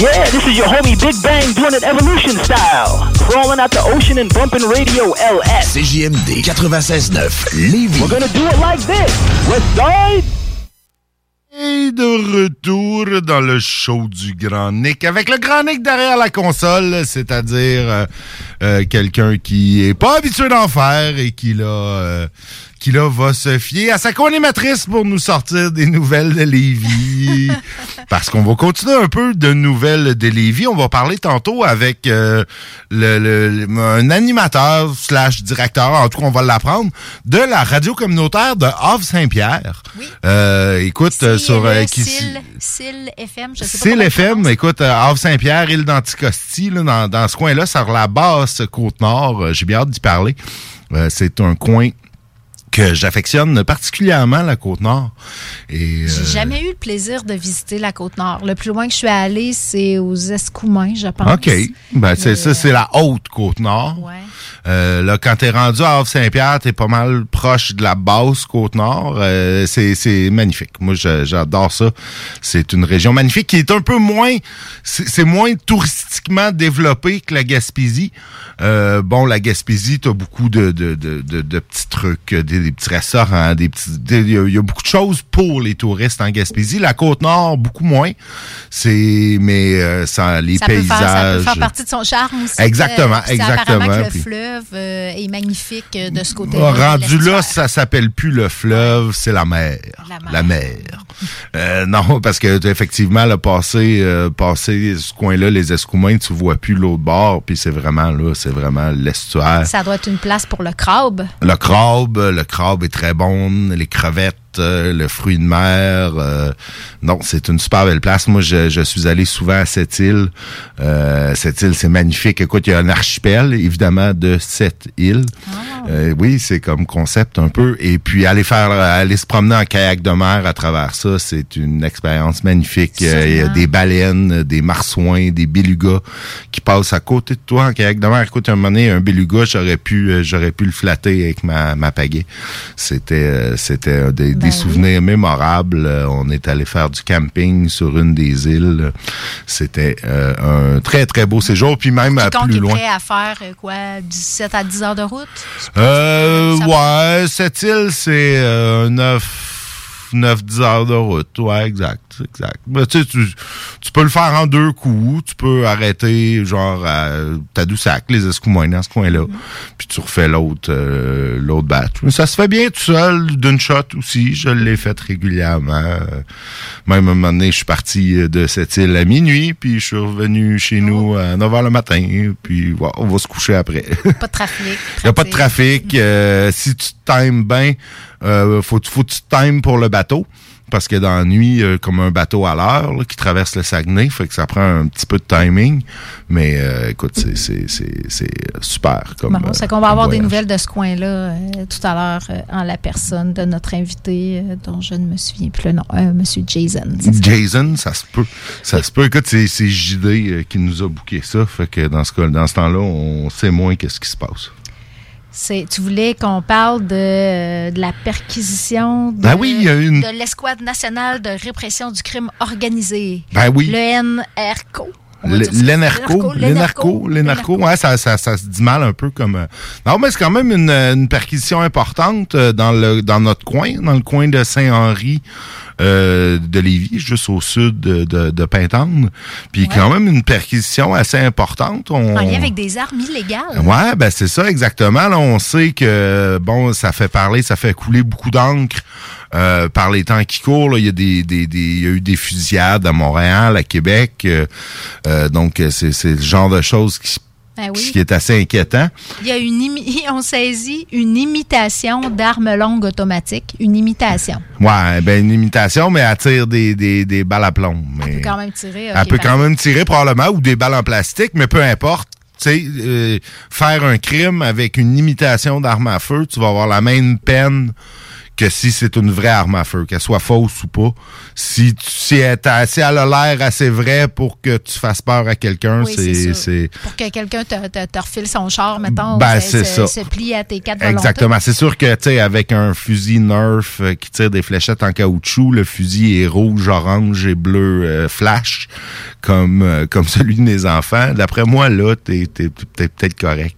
Yeah, this is your homie Big Bang doing it evolution style. Crawling out the ocean and bumping radio LS. CJMD 96.9, Lévis. We're gonna do it like this. Let's dive. Et de retour dans le show du Grand Nick, avec le Grand Nick derrière la console, c'est-à-dire euh, euh quelqu'un qui est pas habitué d'en faire et qui l'a qui là va se fier à sa co-animatrice pour nous sortir des nouvelles de Lévis. Parce qu'on va continuer un peu de nouvelles de Lévis. On va parler tantôt avec euh, le, un animateur slash directeur, en tout cas on va l'apprendre, de la radio communautaire de Havre-Saint-Pierre. Euh, écoute, euh, sur... euh, qui- FM, je sais pas. c'est comment l'FM, écoute, Havre-Saint-Pierre, île d'Anticosti, dans, dans ce coin-là, sur la basse Côte-Nord, j'ai bien hâte d'y parler. Euh, c'est un coin que j'affectionne particulièrement, la Côte-Nord. Et, J'ai euh, jamais eu le plaisir de visiter la Côte-Nord. Le plus loin que je suis allée, c'est aux Escoumins, je pense. OK. Ben, c'est ça, c'est la haute Côte-Nord. Euh, là, quand t'es rendu à Havre-Saint-Pierre, t'es pas mal proche de la basse Côte-Nord. Euh, c'est, c'est magnifique. Moi, je- j'adore ça. C'est une région magnifique qui est un peu moins... C'est, moins touristiquement développé que la Gaspésie. Euh, bon, la Gaspésie, t'as beaucoup de, de, de, de, petits trucs, des, des petits restaurants, des petits... Il y, a- il y a beaucoup de choses pour les touristes en Gaspésie. La Côte-Nord, beaucoup moins. C'est... Mais euh, ça, les ça Peut paysages... faire, ça peut faire partie de son charme aussi. Exactement, puis exactement, le fleuve euh, est magnifique euh, de ce côté-là. Ah, rendu là, ça s'appelle plus le fleuve, c'est la mer. La mer. Euh, non, parce que effectivement, le passé, euh, passé ce coin-là, les Escoumins, tu vois plus l'autre bord, puis c'est vraiment là, c'est vraiment l'estuaire. Ça doit être une place pour le crabe. Le crabe, le crabe est très bon, les crevettes, euh, le fruit de mer. euh, non, c'est une super belle place. Moi, je, je suis allé souvent à cette île. Euh, cette île, c'est magnifique. Écoute, il y a un archipel, évidemment, de sept îles. Euh, oui, c'est comme concept un peu. Et puis aller faire, aller se promener en kayak de mer à travers ça, c'est une expérience magnifique. Euh, Il y a des baleines, des marsouins, des belugas qui passent à côté de toi en kayak de mer. Écoute, un moment donné, un beluga, j'aurais pu, euh, j'aurais pu le flatter avec ma, ma pagaie. C'était, euh, c'était euh, des, des souvenirs mémorables. Euh, On est allé faire du camping sur une des îles. C'était euh, un très très beau séjour. Puis même à plus loin. prêt à faire euh, quoi, 17 à 10 heures de route? Euh, ouais, cette île, c'est euh, 9, 9, 10 heures de route. Ouais, exact, exact. Mais tu sais, tu, tu peux le faire en deux coups. Tu peux arrêter, genre, à Tadoussac, les Escoumins, dans ce coin-là. Puis tu refais l'autre, euh, l'autre batch. Mais ça se fait bien tout seul, d'une shot aussi. Je l'ai fait régulièrement. Même à un moment donné, je suis parti de cette île à minuit, puis je suis revenu chez nous à 9 h le matin. Puis ouais, on va se coucher après. Pas de trafic. Il n'y a pas de trafic. Euh, si tu times bien, euh, faut, faut te times pour le bateau. Parce que dans la nuit, euh, comme un bateau à l'heure qui traverse le Saguenay, fait que ça prend un petit peu de timing. Mais euh, écoute, c'est, c'est, c'est, c'est super. Comme, Bon, euh, c'est qu'on va avoir des nouvelles de ce coin-là euh, tout à l'heure euh, en la personne de notre invité, euh, dont je ne me souviens plus le nom, euh, Monsieur Jason. Jason, ça se peut. Ça se peut. Écoute, c'est, c'est JD euh, qui nous a booké ça. Fait que dans ce cas, dans ce temps-là, on sait moins qu'est-ce qui se passe. Tu voulais qu'on parle de, euh, de la perquisition de, Ben oui, une- de l'Escouade nationale de répression du crime organisé. Ben oui. Le NRCO. L'ENERCO, l'ENERCO, l'ENERCO, ouais, ça, ça, ça se dit mal un peu comme. euh, Non, mais c'est quand même une, une perquisition importante euh, dans le dans notre coin, dans le coin de Saint-Henri. Euh, de Lévis, juste au sud de, de, de Pintendre. Puis quand même une perquisition assez importante. On... En lien avec des armes illégales. Ouais, ben c'est ça exactement. Là, on sait que bon, ça fait parler, ça fait couler beaucoup d'encre euh, par les temps qui courent. Il y a des, des, des- il y a eu des fusillades à Montréal, à Québec. euh, donc c'est c'est le genre de choses qui, Ben oui. qui est assez inquiétant. Il y a une on saisit une imitation d'armes longues automatiques. Une imitation. Ouais, ben une imitation, mais elle tire des, des, des balles à plomb. Mais Elle peut quand même tirer. elle peut quand même tirer probablement ou des balles en plastique, mais peu importe. Tu sais, euh, faire un crime avec une imitation d'arme à feu, tu vas avoir la même peine que si c'est une vraie arme à feu, qu'elle soit fausse ou pas. Si, tu, si, elle, si elle a l'air assez vraie pour que tu fasses peur à quelqu'un, Oui, c'est Pour que quelqu'un te, te, te refile son char, mettons. Ben, c'est se- ça. Se plie à tes quatre. Exactement. C'est sûr que, tu sais, avec un fusil Nerf euh, qui tire des fléchettes en caoutchouc, le fusil est rouge, orange et bleu euh, flash, comme euh, comme celui de mes enfants. D'après moi, là, t'es t'es t'es peut-être correct.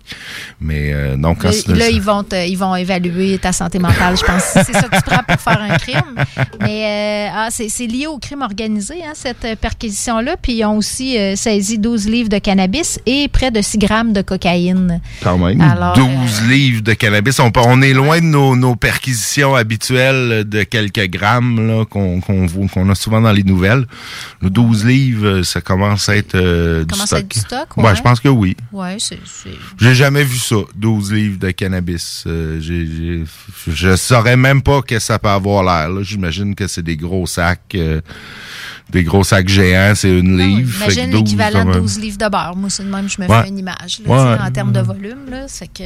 Mais euh, non, quand Là, c'est... là, ils vont te- ils vont évaluer ta santé mentale, je pense, c'est ça que tu prends pour faire un crime. Mais euh, ah, c'est c'est lié au crime organisé, hein, cette euh, perquisition-là. Puis ils ont aussi euh, saisi 12 livres de cannabis et près de 6 grammes de cocaïne. Quand même. Alors, 12 livres de cannabis. On, est loin de nos, nos perquisitions habituelles de quelques grammes qu'on qu'on voit- qu'on a souvent dans les nouvelles. Le 12 livres, ça commence à être du Commence stock. à être du stock, Ouais, ouais. je pense que oui. Ouais, c'est. c'est- J'ai jamais vu ça, 12 livres de cannabis. Je saurais même pas que ça peut avoir l'air. J'imagine que c'est des gros sacs, euh, des gros sacs géants, c'est une livre. Fait que Imagine 12 l'équivalent de comme un- 12 livres de beurre. Moi, c'est de même, je me Ouais. fais une image. là, Ouais. En termes de volume, là, c'est que.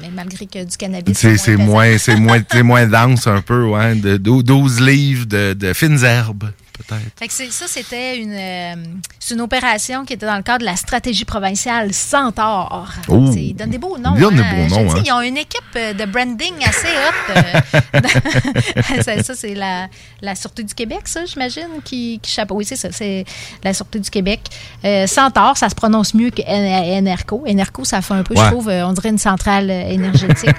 Mais malgré que du cannabis. C'est moins, c'est moins, c'est moins dense un peu, ouais. De, dou- 12 livres de, de fines herbes, Fait que ça, c'était une, euh, une opération qui était dans le cadre de la stratégie provinciale Centaure. Oh. Ils donnent des beaux noms. Ils donnent des hein. beaux noms, hein. Ils ont une équipe euh, de branding assez haute. euh, ça, ça, c'est la, la Sûreté du Québec, ça, j'imagine, qui, qui chapeau. Oui, c'est ça, c'est la Sûreté du Québec. Euh, Centaure, ça se prononce mieux que Enerco. Enerco, ça fait un peu, je trouve, on dirait une centrale énergétique.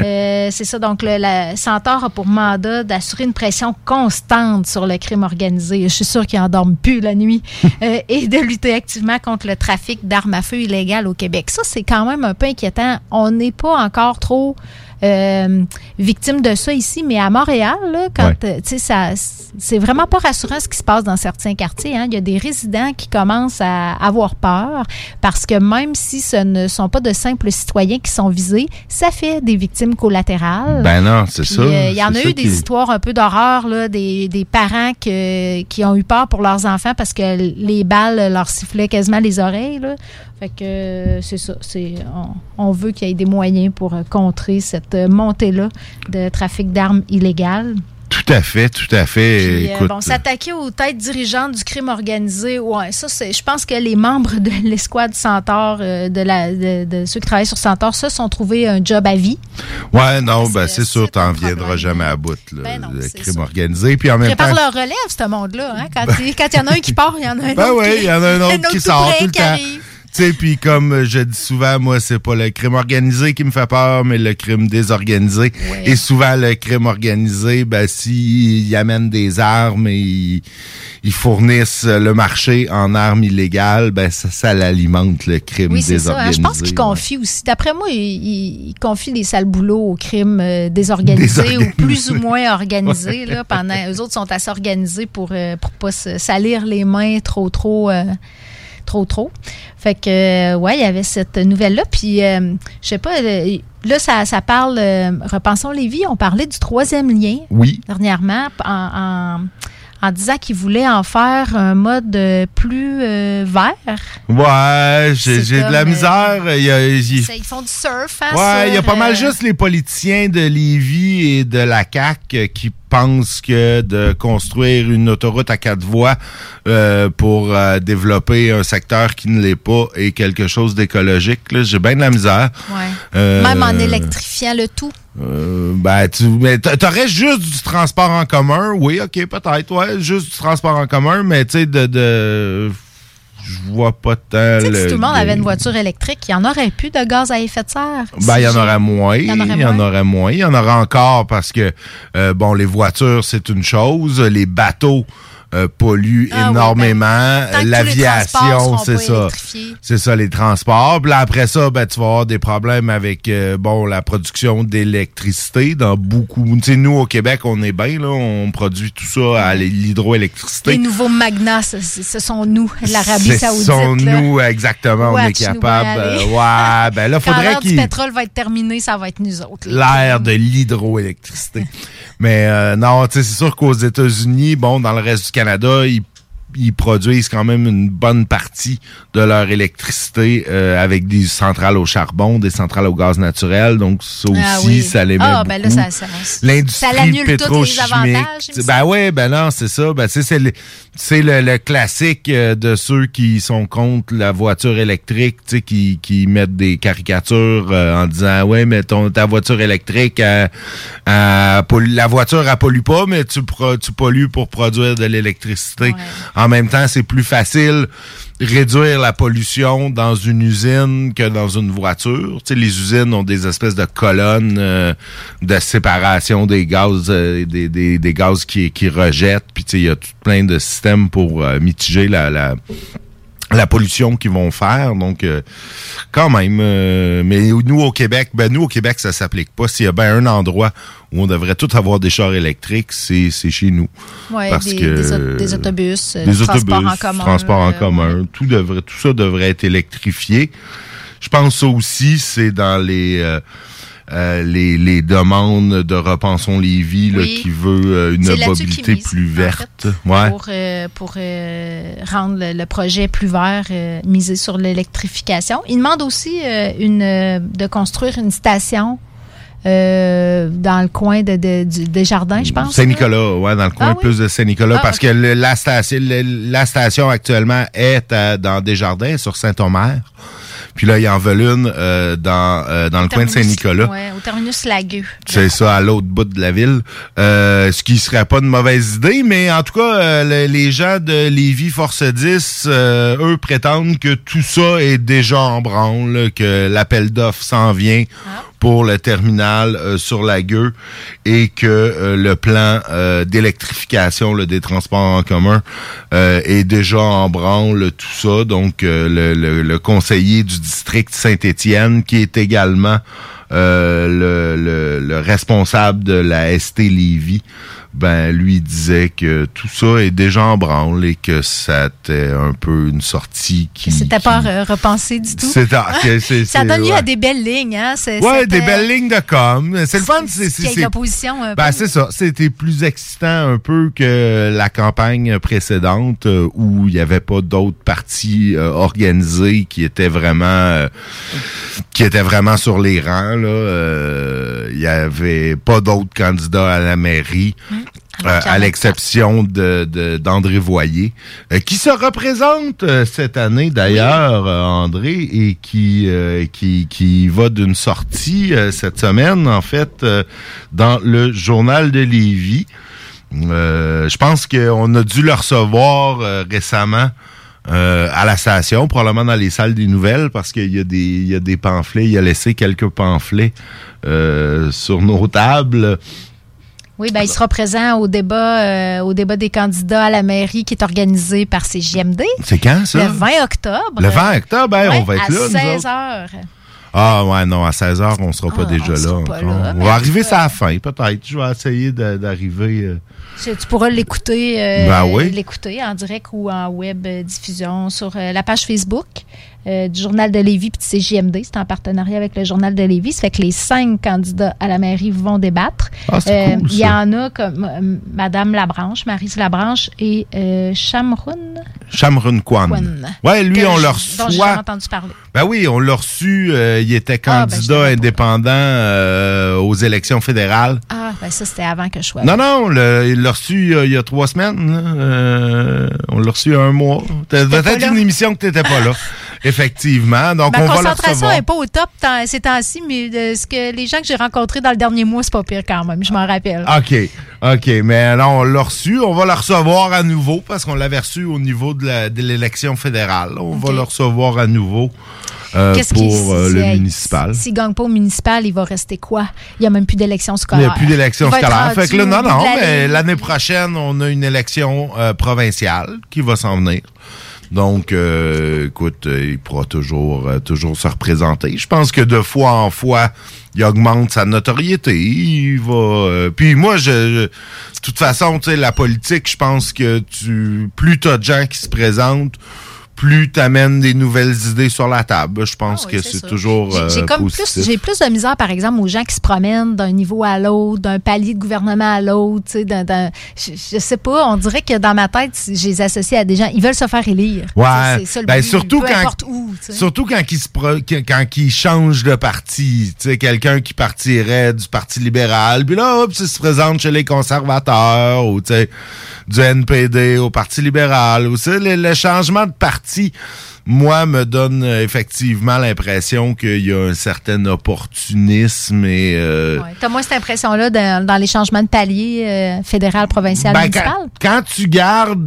C'est ça, donc le la Centaure a pour mandat d'assurer une pression constante sur le crime organisé. Je suis sûre qu'ils n'endorment plus la nuit. Euh, et de lutter activement contre le trafic d'armes à feu illégales au Québec. Ça, c'est quand même un peu inquiétant. On n'est pas encore trop euh, victime de ça ici, mais à Montréal, là, quand euh, tu sais, ça, c'est vraiment pas rassurant ce qui se passe dans certains quartiers. hein. Il y a des résidents qui commencent à avoir peur parce que même si ce ne sont pas de simples citoyens qui sont visés, ça fait des victimes collatérales. Ben non, c'est ça. euh, Il y en a eu des qui- histoires un peu d'horreur, là, des, des parents que- qui ont eu peur pour leurs enfants parce que les balles leur sifflaient quasiment les oreilles. Là. Fait que euh, c'est ça. C'est, on, on veut qu'il y ait des moyens pour euh, contrer cette euh, montée-là de trafic d'armes illégales. Tout à fait, tout à fait. Puis, euh, bon, s'attaquer aux têtes dirigeantes du crime organisé, ouais, ça, c'est, je pense que les membres de l'escouade Centaure, euh, de, la, de, de ceux qui travaillent sur Centaure, se sont trouvés un job à vie. ouais, non, ben c'est sûr, t'en viendras jamais à bout, là, Ben non, le crime ça. organisé. Puis en même Prépare temps, leur relève, ce monde-là. Hein? Quand il quand il y en a un qui part, il y en a un Ben autre oui, qui- il y en a un autre qui tout sort près tout le qui temps. Sais, puis comme euh, je dis souvent, moi, c'est pas le crime organisé qui me fait peur, mais le crime désorganisé. Et souvent, le crime organisé, ben, s'il amène des armes et ils ils fournissent le marché en armes illégales, ben, ça, ça l'alimente, le crime Oui, c'est ça. hein. désorganisé. Je pense qu'ils confient aussi. D'après moi, ils, ils- confient des sales boulots au crime euh, désorganisé Désorganisé. ou plus ou moins organisé. là, pendant, eux autres sont assez organisés pour ne pas se salir les mains trop, trop. euh, trop, trop. Fait que, euh, ouais, il y avait cette nouvelle-là. Puis, euh, je sais pas, euh, là, ça, ça parle, euh, repensons Lévis, on parlait du troisième lien. Oui. Dernièrement, en, en, en disant qu'ils voulaient en faire un mode plus euh, vert. Ouais, j'ai de la misère. Il y a- il- Ça, Ils font du surf, hein, Ouais, il y a pas mal juste les politiciens de Lévis et de la CAQ qui pensent que de construire une autoroute à quatre voies euh, pour euh, développer un secteur qui ne l'est pas est quelque chose d'écologique. là. J'ai bien de la misère. Ouais. Euh, Même en électrifiant le tout. euh, ben, tu, t'aurais juste du transport en commun, oui, ok, peut-être, ouais, juste du transport en commun, mais tu sais, de, de, je vois pas tant Tu sais si tout le monde avait une voiture électrique, il n'y en aurait plus de gaz à effet de serre. Ben, il y en aurait moins. Il y en aurait moins. Il y en aurait encore parce que, euh, bon, les voitures, c'est une chose. Les bateaux euh, polluent Ah oui, énormément. ben, que tous les L'aviation, c'est ça. C'est ça, les transports. Puis là, après ça, ben, tu vas avoir des problèmes avec, euh, bon, la production d'électricité dans beaucoup... Tu sais, nous, au Québec, on est bien, là. On produit tout ça à l'hydroélectricité. Les nouveaux magnats, ce, ce sont nous, l'Arabie Ce Saoudite. sont là. nous, exactement. on est Watch, capable. euh, ouais, ben là, faudrait l'heure du qu'il... pétrole va être terminée, ça va être nous autres. l'ère de l'hydroélectricité. Mais euh, non, tu sais, c'est sûr qu'aux États-Unis, bon, dans le reste du Canada, ils ils produisent quand même une bonne partie de leur électricité euh, avec des centrales au charbon, des centrales au gaz naturel. Donc, ça aussi, Ah oui. ça les met Ah, ben là, ça- ça- L'industrie l'annule tous les pétrochimique. Ben ouais, ben non, c'est ça. Ben, c'est le, le, le classique euh, de ceux qui sont contre la voiture électrique, tu sais, qui, qui mettent des caricatures euh, en disant, ouais, mais ton, ta voiture électrique, elle- elle pollue- la voiture, elle pollue pas, mais tu, pro- tu pollues pour produire de l'électricité. En même temps, c'est plus facile réduire la pollution dans une usine que dans une voiture. Tu les usines ont des espèces de colonnes euh, de séparation des gaz, euh, qui, rejettent. Puis il y a tout plein de systèmes pour euh, mitiger la, la la pollution qu'ils vont faire. Donc, euh, quand même. euh, mais nous, au Québec, ben nous, au Québec, ça s'applique pas. S'il y a bien un endroit où on devrait tous avoir des chars électriques, c'est c'est chez nous. Ouais, Parce des, que- des au- des autobus, euh, des du transport autobus, en commun. transport en euh, commun, tout devrait, tout ça devrait être électrifié. Je pense ça aussi, c'est dans les euh, euh, les, les demandes de Repensons Lévis là, Oui. qui veut euh, une mobilité plus en verte. ouais. Pour, euh, pour rendre le, le projet plus vert, miser sur l'électrification. Il demande aussi une, de construire une station euh, dans le coin de, de- du- des jardins, je pense. Saint-Nicolas, ouais, dans le coin Ah oui? plus de Saint-Nicolas, Ah, parce que le- la, station, le- la station actuellement est à- dans Desjardins, sur Saint-Omer. Puis là, ils en veulent une euh, dans, euh, dans le coin de Saint-Nicolas. Ouais, au terminus Lagueux. C'est ça, à l'autre bout de la ville. Euh, ce qui serait pas une mauvaise idée, mais en tout cas, euh, le- les gens de Lévis Force 10, euh, eux prétendent que tout ça est déjà en branle, que l'appel d'offres s'en vient pour le terminal euh, sur la gueule et que euh, le plan euh, d'électrification des transports en commun euh, est déjà en branle, tout ça. Donc, euh, le, le- le conseiller du district Saint-Étienne, qui est également le, le- le responsable de la ST Lévis, ben lui disait que tout ça est déjà en branle et que c'était un peu une sortie qui... C'était pas euh, repensé du tout. C'est- Ça donne lieu ouais. à des belles lignes. Hein? Ouais, des belles lignes de com. C'est le fun. C'est, c'est, l'opposition, un ben, c'est ça. C'était plus excitant un peu que la campagne précédente euh, où il n'y avait pas d'autres partis euh, organisés qui étaient vraiment euh, qui étaient vraiment sur les rangs. Là. Euh, Il y avait pas d'autres candidats à la mairie. Euh, à l'exception de, de- d'André Voyer, euh, qui se représente euh, cette année d'ailleurs, euh, André, et qui, euh, qui, qui va d'une sortie euh, cette semaine, en fait, euh, dans le journal de Lévis. Euh, je pense qu'on a dû le recevoir euh, récemment euh, à la station, probablement dans les salles des nouvelles, parce qu'il y, a des- il y a des pamphlets, il a laissé quelques pamphlets euh, sur nos tables. Oui, ben, il sera présent au débat, euh, au débat des candidats à la mairie qui est organisé par CJMD. C'est quand, ça? Le 20 octobre. Le 20 octobre, hein, on va être à là, nous 16 autres. heures. Ah ouais, non, à 16h, on sera pas Ah, déjà on là. sera pas encore. là, on va arriver ça à la fin, peut-être. Je vais essayer d'arriver. euh. Tu, tu pourras l'écouter euh, Ben oui. l'écouter en direct ou en web diffusion sur la page Facebook euh, du Journal de Lévis puis du CJMD. C'est en partenariat avec le Journal de Lévis. Ça fait que les cinq candidats à la mairie vont débattre. Euh, Ah, cool, Il y en a comme euh, Madame Labranche, Marise Labranche et euh, Chamroun. Kwan. Kwan. Ouais, lui, Que on l'a dont reçu. jamais entendu parler. Ben oui, on l'a reçu. euh, il était Ah, ben, candidat indépendant euh, aux élections fédérales. Ah, ben ça, c'était avant que je sois Non, non, le- il l'a reçu il y a, trois semaines. Euh, on l'a reçu il y a un mois. Peut-être une émission que t'étais pas là. Effectivement. Donc, Ma on va le concentration n'est pas au top ces temps-ci, mais euh, ce que les gens que j'ai rencontrés dans le dernier mois, c'est pas pire quand même, je m'en rappelle. OK. OK. Mais non, on l'a reçu. On va le recevoir à nouveau parce qu'on l'avait reçu au niveau de l'élection fédérale. On va le recevoir à nouveau euh, pour euh, le municipal. S'il gagne pas au municipal, il va rester quoi? Il n'y a même plus d'élection Il scolaire. n'y a plus d'élection Il scolaire. Fait que là, rendu non, non, mais l'année prochaine, on a une élection euh, provinciale qui va s'en venir. Donc, euh, écoute, euh, il pourra toujours, euh, toujours se représenter. Je pense que de fois en fois, il augmente sa notoriété. Il va. euh, puis moi, je, de toute façon, tu sais, la politique, je pense que tu, plus t'as de gens qui se présentent, plus t'amènes des nouvelles idées sur la table. Je pense que c'est toujours J'ai- J'ai euh, positif. plus, j'ai plus de misère, par exemple, aux gens qui se promènent d'un niveau à l'autre, d'un palier de gouvernement à l'autre. tu Je, je sais pas, on dirait que dans ma tête, je les associe à des gens. Ils veulent se faire élire. Tu Ouais. C'est ça le Ben, but, surtout peu quand, où. tu surtout quand il se pro- quand- quand il change de parti, tu quelqu'un qui partirait du Parti libéral, puis là, hop, il se présente chez les conservateurs, ou tu du NPD au Parti libéral, ou tu le changement de parti, moi, me donne euh, effectivement l'impression qu'il y a un certain opportunisme et euh, Ouais. T'as moins cette impression-là dans, dans les changements de palier euh, fédéral, provincial, ben, municipal? quand, quand tu gardes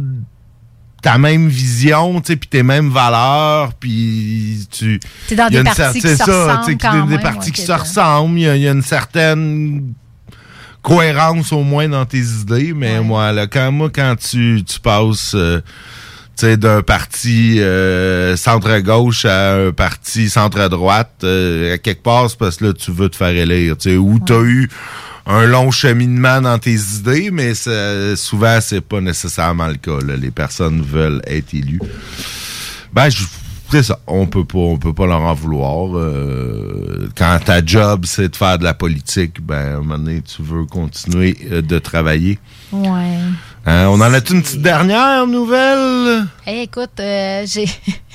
ta même vision, tu sais, puis tes mêmes valeurs, puis tu... T'es dans il y a des parties qui se ressemblent quand des- parties qui se ressemblent, il y, a- une certaine cohérence au moins dans tes idées, mais moi, là, quand, moi, quand tu, tu passes... euh, d'un parti euh, centre-gauche à un parti centre-droite, euh, à quelque part, c'est parce que là, tu veux te faire élire, tu sais, ou t'as eu un long cheminement dans tes idées, mais ça- souvent, c'est pas nécessairement le cas, là. Les personnes veulent être élues. Ben, je- c'est ça. On peut pas, on peut pas leur en vouloir. Euh, quand ta job, c'est de faire de la politique, ben, à un moment donné, tu veux continuer euh, de travailler. Ouais. Hein, on en a une petite dernière nouvelle? Hey, écoute, euh, j'ai.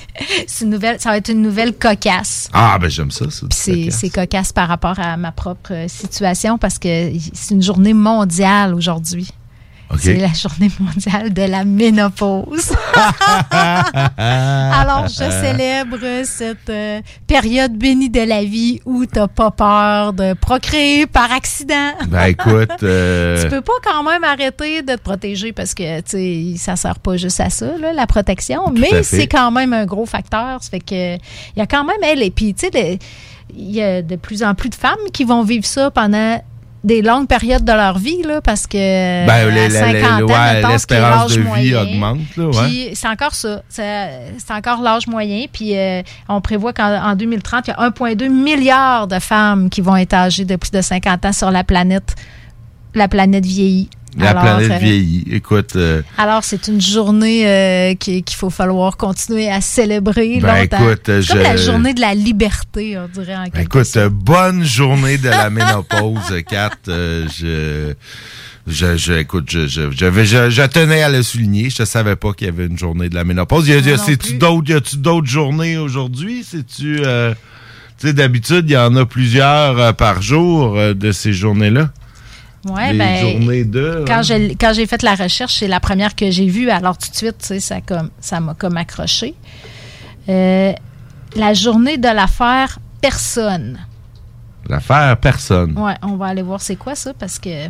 c'est une nouvelle, ça va être une nouvelle cocasse. Ah, ben j'aime ça. ça Puis c'est, c'est cocasse par rapport à ma propre euh, situation parce que c'est une journée mondiale aujourd'hui. C'est la journée mondiale de la ménopause. Alors, je célèbre cette euh, période bénie de la vie où t'as pas peur de procréer par accident. Ben écoute, euh, Tu peux pas quand même arrêter de te protéger parce que, tu sais, ça sert pas juste à ça, là, la protection, mais c'est quand même un gros facteur. Ça fait que, il y a quand même, elle, et puis, tu sais, il y a de plus en plus de femmes qui vont vivre ça pendant des longues périodes de leur vie, là, parce que Ben, les- les- 50 les- ans, ouais, mettons, ce qui est l'espérance de vie moyen. augmente, là, ouais. Puis c'est encore ça. C'est encore l'âge moyen. Puis euh, on prévoit qu'en en 2030, il y a 1,2 milliard de femmes qui vont être âgées de plus de 50 ans sur la planète. La planète vieillit. La Alors, planète vieillit. Écoute, euh, Alors, c'est une journée euh, qui- qu'il faut falloir continuer à célébrer Ben, longtemps. écoute, C'est comme je- la journée de la liberté, on dirait en écoute, bonne journée de la ménopause, Kat. Euh, je, je, je, écoute, je, tenais à le souligner. Je savais pas qu'il y avait une journée de la ménopause. Y a, c'est-tu d'autres, a-tu d'autres journées aujourd'hui? C'est-tu, tu sais, d'habitude, il y en a plusieurs par jour de ces journées-là? Ouais, Des ben, journées de, Quand hein? j'ai quand j'ai fait la recherche, c'est la première que j'ai vue. Alors tout de suite, tu sais, ça comme ça m'a comme accroché. Euh, la journée de l'affaire personne. L'affaire personne. Ouais, on va aller voir c'est quoi ça parce que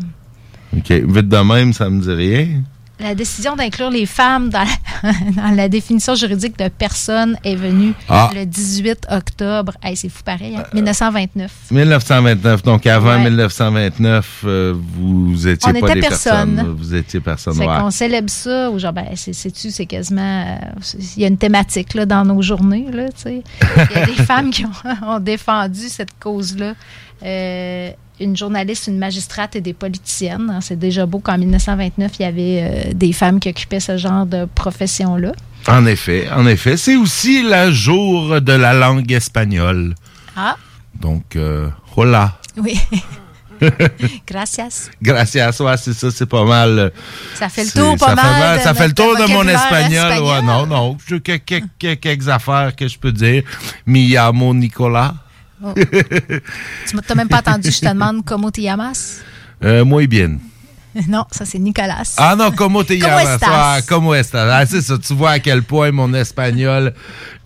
OK. Vite de même, ça me dit rien. La décision d'inclure les femmes dans la, dans la définition juridique de personne est venue Ah. le 18 octobre. Hey, c'est fou pareil, hein? 1929. 1929. Donc, avant Ouais. 1929, euh, vous étiez On pas des personne. personnes. Vous étiez personne. C'est ouais. qu'on célèbre ça, ou genre, ben, c'est- sais-tu, c'est quasiment. euh, Il y a une thématique là, dans nos journées. Il y a des femmes qui ont, ont défendu cette cause-là. Euh, une journaliste, une magistrate et des politiciennes. hein. C'est déjà beau qu'en 1929, il y avait euh, des femmes qui occupaient ce genre de profession-là. En effet, en effet. C'est aussi le jour de la langue espagnole. Ah, Donc, euh, hola. oui. Gracias. Gracias, ouais, c'est ça, c'est pas mal. Ça fait le tour pas ça fait mal ça fait le tour de mon espagnol. espagnol. Ouais, non, non. J'ai quelques, quelques, quelques affaires que je peux dire. Mi llamo Nicolas. Oh. tu m'as même pas entendu, je te demande comment te llamas? Euh, muy bien. Non, ça c'est Nicolas. Ah non, como te Como llamas? Ah, como estas? Ah, c'est ça, tu vois à quel point mon espagnol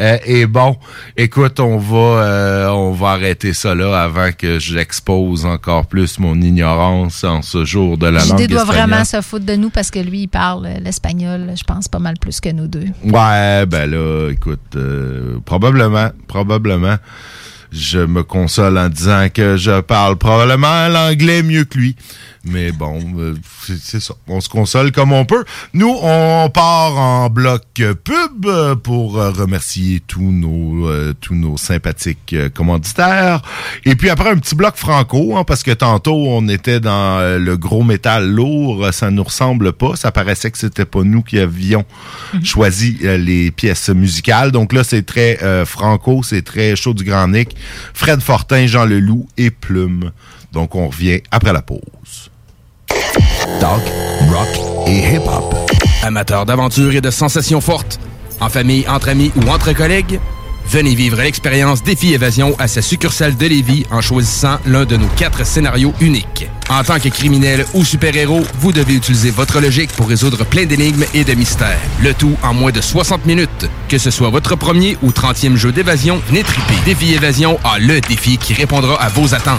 euh, est bon. Écoute, on va euh, on va arrêter ça là avant que j'expose encore plus mon ignorance en ce jour de la langue JD doit espagnole. vraiment se foutre de nous parce que lui, il parle euh, l'espagnol, je pense, pas mal plus que nous deux. Ouais, ben là, écoute, euh, probablement, probablement, je me console en disant que je parle probablement l'anglais mieux que lui. Mais bon, euh, c'est ça. On se console comme on peut. Nous, on part en bloc pub pour euh, remercier tous nos euh, tous nos sympathiques commanditaires. Et puis après un petit bloc franco, hein, parce que tantôt on était dans le gros métal lourd, ça nous ressemble pas. Ça paraissait que c'était pas nous qui avions choisi euh, les pièces musicales. Donc là, c'est très euh, franco, c'est très chaud du Grand Nick. Fred Fortin, Jean Leloup et Plume. Donc on revient après la pause. Talk, rock et hip-hop. Amateurs d'aventure et de sensations fortes, en famille, entre amis ou entre collègues, venez vivre l'expérience Défi Évasion à sa succursale de Lévis en choisissant l'un de nos quatre scénarios uniques. En tant que criminel ou super-héros, vous devez utiliser votre logique pour résoudre plein d'énigmes et de mystères. Le tout en moins de 60 minutes. Que ce soit votre premier ou 30e jeu d'évasion, venez triper. Défi Évasion a le défi qui répondra à vos attentes.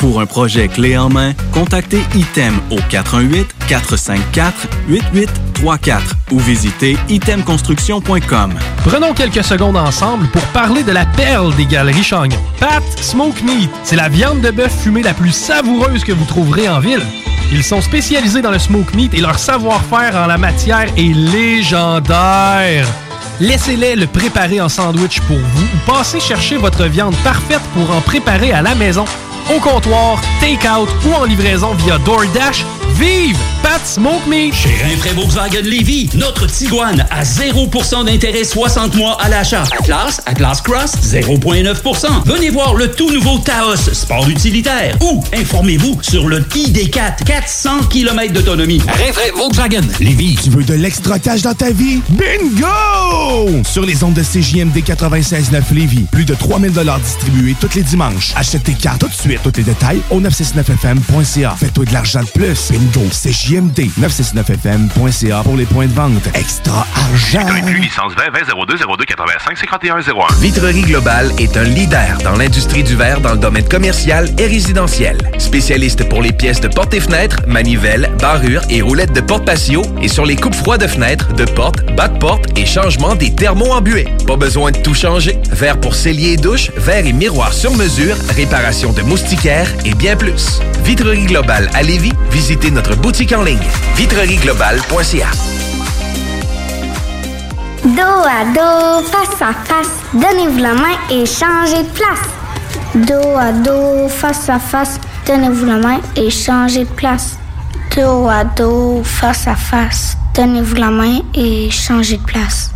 Pour un projet clé en main, contactez ITEM au 418-454-8834 ou visitez itemconstruction.com. Prenons quelques secondes ensemble pour parler de la perle des galeries Chagnon. Pat Smoke Meat, c'est la viande de bœuf fumée la plus savoureuse que vous trouverez en ville. Ils sont spécialisés dans le smoke meat et leur savoir-faire en la matière est légendaire. Laissez-les le préparer en sandwich pour vous ou passez chercher votre viande parfaite pour en préparer à la maison, au comptoir, take-out ou en livraison via DoorDash. Vive Pat Smoke Meat! Chez Rinfraie Volkswagen Lévy, notre Tiguan à 0% d'intérêt 60 mois à l'achat. Atlas, Atlas Cross, 0,9%. Venez voir le tout nouveau Taos, sport utilitaire. Ou informez-vous sur le ID4, 400 km d'autonomie. Rinfraie Volkswagen Lévy. Tu veux de l'extra cash dans ta vie? Bingo! Sur les ondes de CJMD 96.9 Lévis, plus de 3000 distribués tous les dimanches. Achète tes cartes tout de suite. Tous les détails au 969fm.ca. Fais-toi de l'argent de plus. Bingo! CJMD 969fm.ca pour les points de vente. Extra argent! Inclus licence 20 20 02 02 85 51 01. Vitrerie Globale est un leader dans l'industrie du verre dans le domaine commercial et résidentiel. Spécialiste pour les pièces de portes et fenêtres, manivelles, barrures et roulettes de porte patio et sur les coupes froides de fenêtres, de portes, bas de porte et changement des thermos embués. Pas besoin de tout changer. Verre pour cellier et douche, verre et miroir sur mesure, réparation de moustiquaires et bien plus. Vitrerie Globale à Lévis, visitez notre boutique en ligne vitrerieglobale.ca. Dos à dos, face à face, donnez-vous la main et changez de place. Dos à dos, face à face, donnez-vous la main et changez de place. Dos à dos, face à face, donnez-vous la main et changez de place.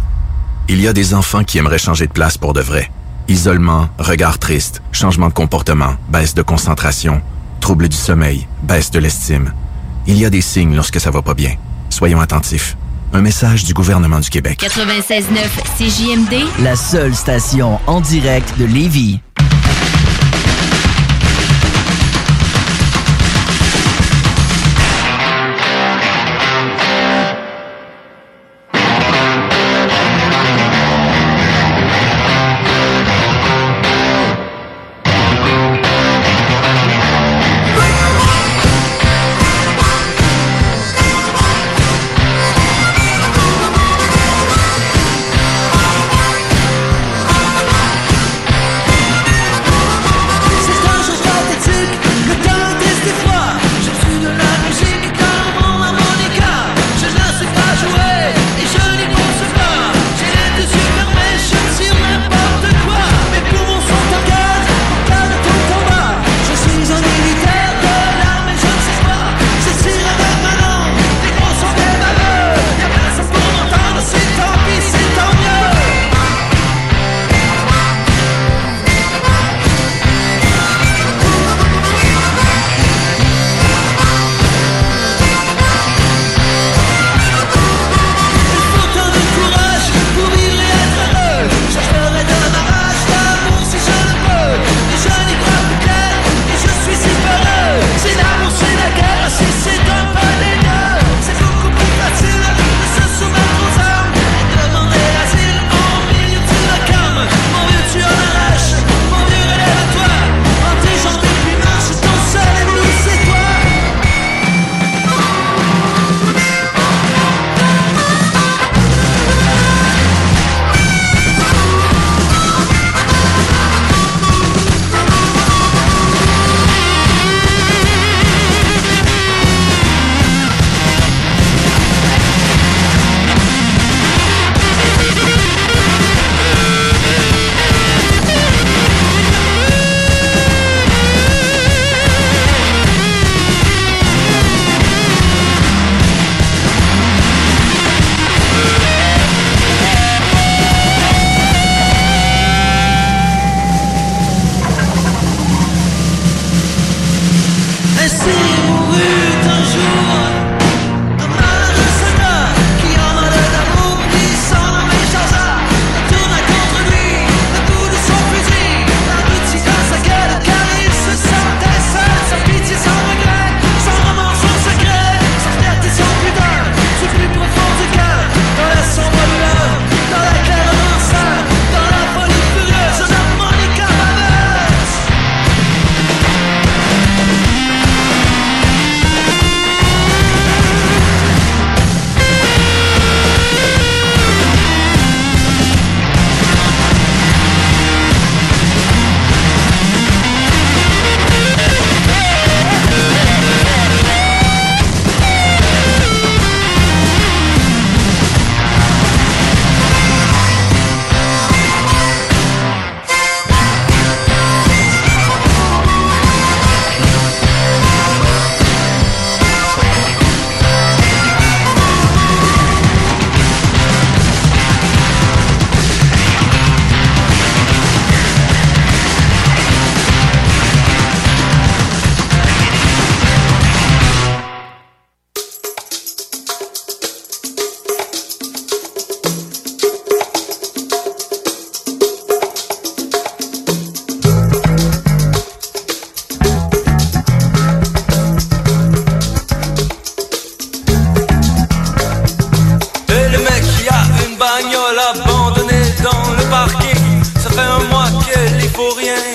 Il y a des enfants qui aimeraient changer de place pour de vrai. Isolement, regard triste, changement de comportement, baisse de concentration, trouble du sommeil, baisse de l'estime. Il y a des signes lorsque ça va pas bien. Soyons attentifs. Un message du gouvernement du Québec. 96.9 CJMD. La seule station en direct de Lévis.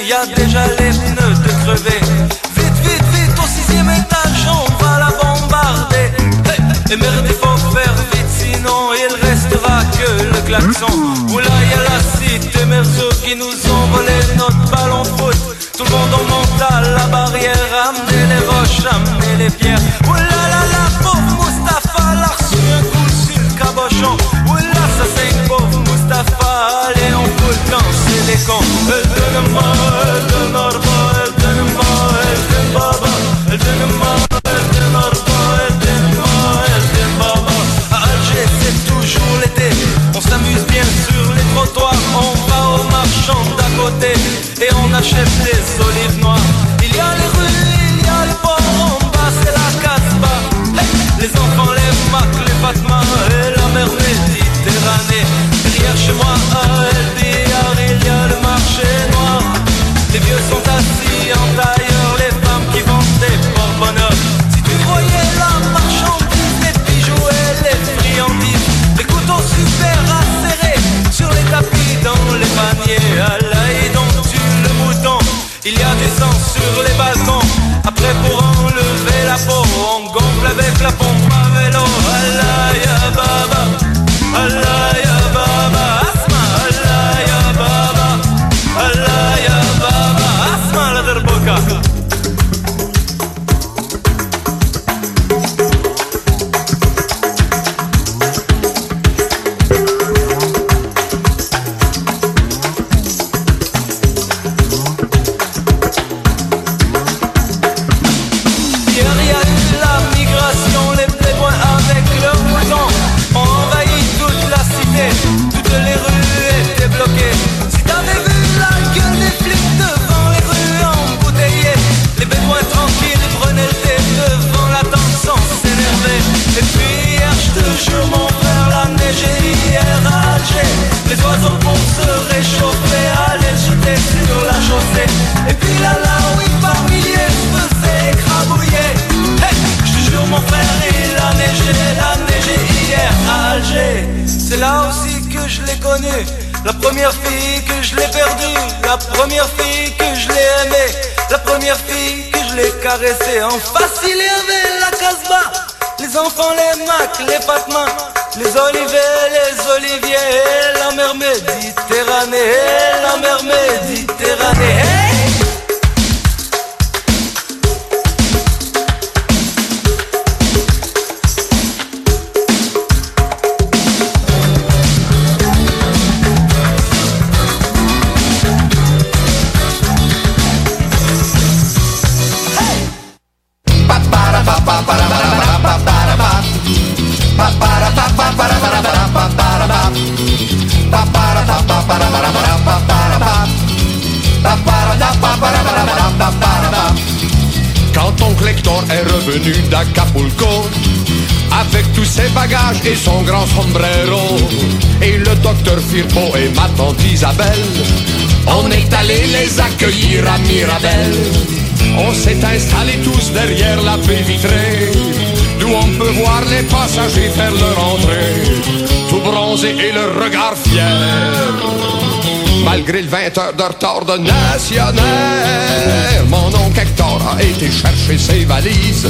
Y a déjà les pneus de crever. Vite, vite, vite, au sixième étage, on va la bombarder. Hey, et merde, il faut faire vite, sinon il restera que le klaxon. Oula, y a la cité Merceau qui nous ont volé notre ballon foot. Tout le monde en monte la barrière, amenez les roches, amenez les pierres. Oula la la, pauvre Mustapha, l'a reçu un coup sur le cabochon. Oula, ça c'est une pauvre Mustapha, allez on fout le camp, c'est les cons. Elle donne achète des On s'est installés tous derrière la baie vitrée, d'où on peut voir les passagers faire leur entrée, tout bronzés et le regard fier. Malgré le 20 heures de retard de nationnaire, mon oncle Hector a été chercher ses valises.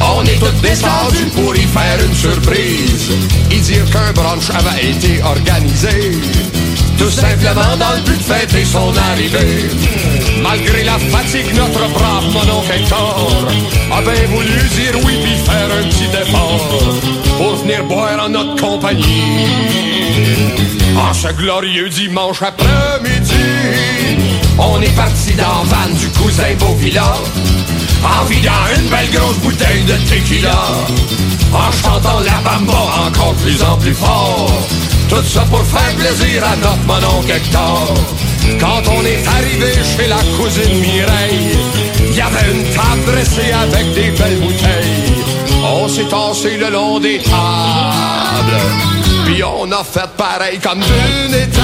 On est tous descendus pour y faire une surprise. Y dire qu'un brunch avait été organisé. Tout simplement dans le but de fêter son arrivée. Malgré la fatigue, notre brave mon oncle Hector a bien voulu dire oui puis faire un petit effort pour venir boire en notre compagnie. En ce glorieux dimanche après-midi, on est parti dans la van du cousin Beauvilla, en vidant une belle grosse bouteille de tequila, en chantant la bamba encore plus en plus fort. Tout ça pour faire plaisir à notre mon oncle Hector. Quand on est arrivé chez la cousine Mireille, il y avait une table dressée avec des belles bouteilles. On s'est tassé le long des tables. Puis on a fait pareil comme d'une étape.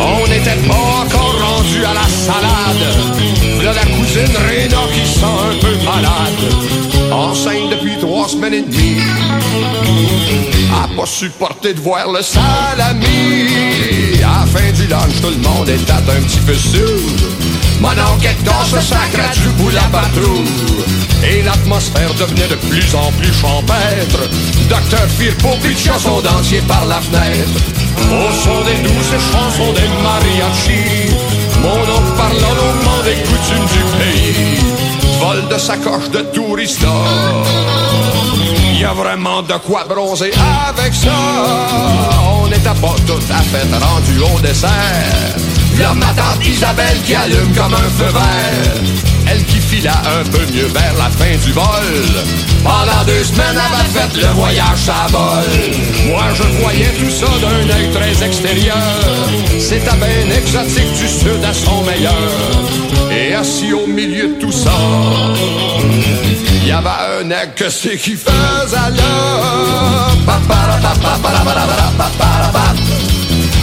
On n'était pas encore rendu à la salade. Là, la cousine Réna qui sent un peu malade. Enceinte depuis trois semaines et demie. A pas supporté de voir le salami. À la fin du lunch, tout le monde est un petit peu sûr. Mon oncle Hector se sacre du bout la patrouille. Et l'atmosphère devenait de plus en plus champêtre. Docteur Firpo pitcha son dentier par la fenêtre. Au son des douces chansons des mariachis. Mon oncle parlant longuement des coutumes du pays? Vol de sacoche de tourista. Y a vraiment de quoi bronzer avec ça. On n'était pas tout à fait rendu au dessert. Là, ma tante Isabelle qui allume comme un feu vert. Elle qui fila un peu mieux vers la fin du vol. Pendant deux semaines, elle avait fait le voyage à vol. Moi, je voyais tout ça d'un œil très extérieur. C'était bien exotique du sud à son meilleur. Et assis au milieu de tout ça, il y avait un aigle que c'est qui faisait là?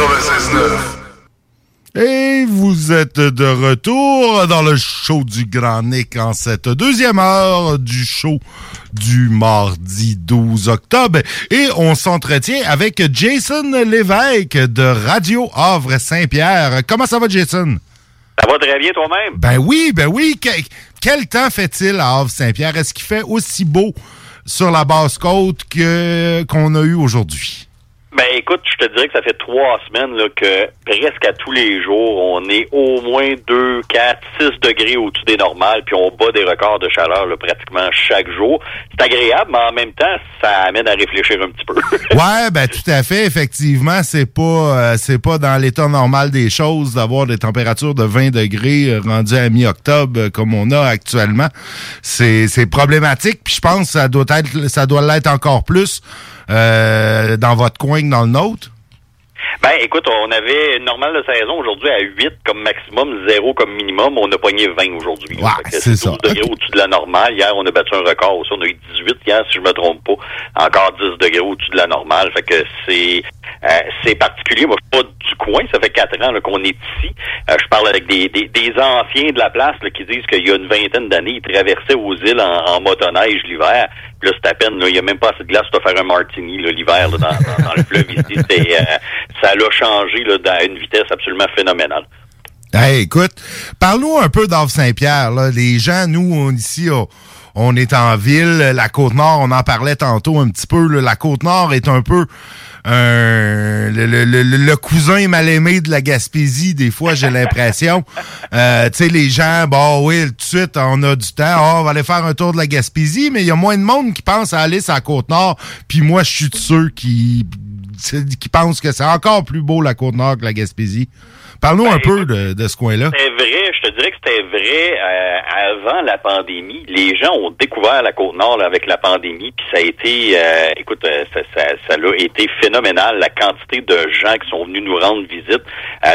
96.9. Et vous êtes de retour dans le show du Grand Nick en cette deuxième heure du show du mardi 12 octobre. Et on s'entretient avec Jason Lévesque de Radio Havre Saint-Pierre. Comment ça va, Jason? Ça va très bien toi-même? Ben oui, ben oui. Que- quel temps fait-il à Havre-Saint-Pierre? Est-ce qu'il fait aussi beau sur la basse côte que qu'on a eu aujourd'hui? Ben écoute, je te dirais que ça fait trois semaines là, que presque à tous les jours, on est au moins 2, 4, 6 degrés au-dessus des normales, puis on bat des records de chaleur là, pratiquement chaque jour. C'est agréable, mais en même temps, ça amène à réfléchir un petit peu. Ouais, ben tout à fait. Effectivement, c'est pas euh, c'est pas dans l'état normal des choses d'avoir des températures de 20 degrés euh, rendues à mi-octobre euh, comme on a actuellement. C'est c'est problématique. Puis je pense que ça doit être ça doit l'être encore plus euh, dans votre coin que dans le nôtre? Ben, écoute, on avait une normale de saison aujourd'hui à 8 comme maximum, 0 comme minimum. On a pogné 20 aujourd'hui. que c'est ça. 12 degrés au-dessus de la normale. Hier, on a battu un record aussi. On a eu 18 hier, si je me trompe pas. Encore 10 degrés au-dessus de la normale. Fait que c'est euh, c'est particulier. Moi, je suis pas du coin. Ça fait 4 ans qu'on est ici. Euh, je parle avec des, des, des anciens de la place là, qui disent qu'il y a une vingtaine d'années, ils traversaient aux îles en, en motoneige l'hiver. Puis Là, c'est à peine, il n'y a même pas assez de glace pour faire un martini l'hiver dans, dans, dans le fleuve ici. Euh, ça l'a changé là, à une vitesse absolument phénoménale. Hey, écoute, parle-nous un peu d'Havre Saint-Pierre. Les gens, nous, on, ici, on, on est en ville. La Côte-Nord, on en parlait tantôt un petit peu. là. La Côte-Nord est un peu un- le, le- le- le cousin mal aimé de la Gaspésie, des fois, j'ai l'impression. Euh, tu sais, les gens, bon, oui, tout de suite, on a du temps. Ah, on va aller faire un tour de la Gaspésie, mais il y a moins de monde qui pense à aller sur la Côte-Nord. Puis moi, je suis de ceux qui, qui pensent que c'est encore plus beau la Côte-Nord que la Gaspésie. Parle-nous un peu de, de ce coin-là. Vrai, dirais que c'était vrai euh, avant la pandémie. Les gens ont découvert la Côte-Nord avec la pandémie, puis ça a été, euh, écoute, euh, ça, a été phénoménal. La quantité de gens qui sont venus nous rendre visite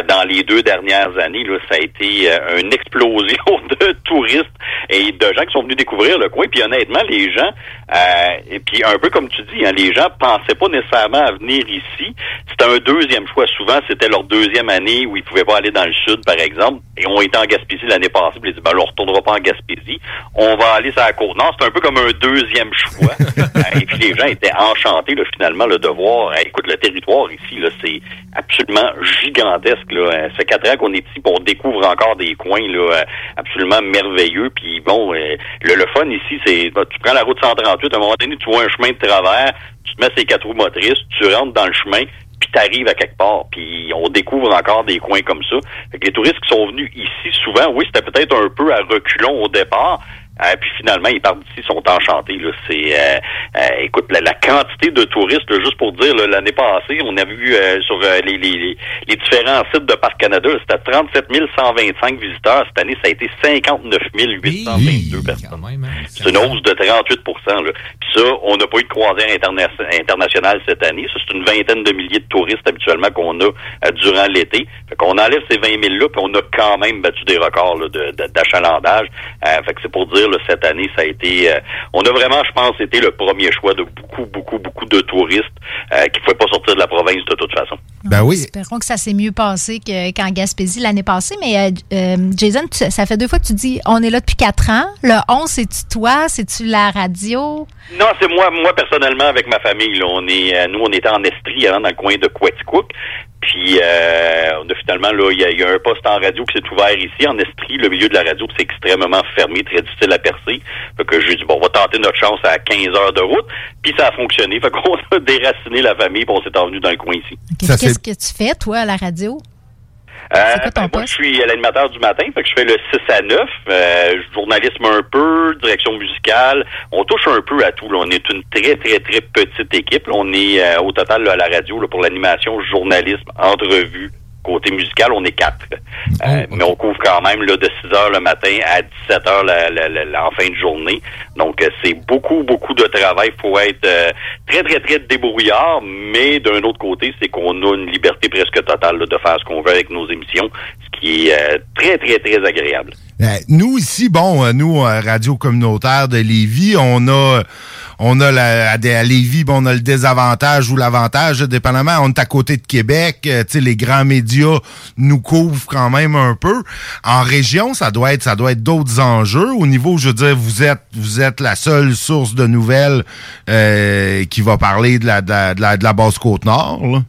dans les deux dernières années, là, ça a été une explosion de touristes et de gens qui sont venus découvrir le coin. Puis honnêtement, les gens, euh, et puis un peu comme tu dis, hein, les gens pensaient pas nécessairement à venir ici. C'était un deuxième choix. Souvent, c'était leur deuxième année où ils pouvaient pas aller dans le sud, par exemple, et ont été en Gaspésie l'année passée. Puis ils dit, ben, on retournera pas en Gaspésie. On va aller sur la Côte-Nord. C'est un peu comme un deuxième choix. Euh, et puis les gens étaient enchantés, là, finalement, là, de voir. écoute, le territoire ici, là, c'est absolument gigantesque. Là. Euh, Ça fait quatre ans qu'on est ici, on découvre encore des coins là, euh, absolument merveilleux. Puis bon, euh, le, le fun ici, c'est bah, tu prends la route 138, à un moment donné, tu vois un chemin de travers, tu te mets ces quatre roues motrices, tu rentres dans le chemin, puis t'arrives à quelque part. Puis on découvre encore des coins comme ça. Fait que les touristes qui sont venus ici, souvent, oui, c'était peut-être un peu à reculons au départ, Euh, puis finalement, ils partent d'ici, sont enchantés. Là. C'est, euh, euh, écoute, la, la quantité de touristes, là, juste pour dire, là, l'année passée, on a vu euh, sur euh, les, les, les- différents sites de Parc Canada, c'était 37 125 visiteurs. Cette année, ça a été 59 822 personnes. C'est une hausse de 38 là. Puis ça, on n'a pas eu de croisière interna- internationale cette année. Ça, c'est une vingtaine de milliers de touristes habituellement qu'on a euh, durant l'été. Fait qu'on enlève ces 20 000 là, puis on a quand même battu des records là, de- de- d'achalandage. Euh, fait que c'est pour dire, là, cette année, ça a été... euh, on a vraiment, je pense, été le premier choix de beaucoup, beaucoup, beaucoup de touristes euh, qui ne pouvaient pas sortir de la province de toute façon. Ben oui. Espérons que ça s'est mieux passé que- qu'en Gaspésie l'année passée. Mais Jason, tu- ça fait deux fois que tu dis on est là depuis quatre ans. Le 11, c'est-tu toi? C'est-tu la radio? Non, c'est moi, moi personnellement avec ma famille. Là, on est, euh, nous, on était en Estrie, avant, dans le coin de Quaticook. Puis, euh, on a finalement, là, il y, a- il y a un poste en radio qui s'est ouvert ici, en Estrie. Le milieu de la radio, c'est extrêmement fermé, très difficile à percer. Fait que j'ai dit, bon, on va tenter notre chance à 15 heures de route. Puis, ça a fonctionné. Fait qu'on a déraciné la famille, puis on s'est envenu dans le coin ici. Qu'est-ce que tu fais, toi, à la radio? Euh, ben, moi, je suis l'animateur du matin, fait que je fais le 6 à 9, euh, journalisme un peu, direction musicale. On touche un peu à tout. là. On est une très, très, très petite équipe. là. On est euh, au total là, à la radio là, pour l'animation, journalisme, entrevue. Côté musical, on est quatre. Euh, Mais on couvre quand même là, de 6 heures le matin à 17 heures la, la- la- la- en fin de journée. Donc, euh, c'est beaucoup, beaucoup de travail. Il faut être euh, très, très, très débrouillard. Mais d'un autre côté, c'est qu'on a une liberté presque totale de faire ce qu'on veut avec nos émissions, ce qui est euh, très, très, très agréable. Nous ici, bon, nous, radio communautaire de Lévis, on a on a la, à, Lévis, on a le désavantage ou l'avantage, dépendamment. On est à côté de Québec, les grands médias nous couvrent quand même un peu. En région, ça doit être ça doit être d'autres enjeux. Au niveau, je veux dire, vous êtes vous êtes la seule source de nouvelles euh, qui va parler de la de la, de la, de la basse côte nord. là.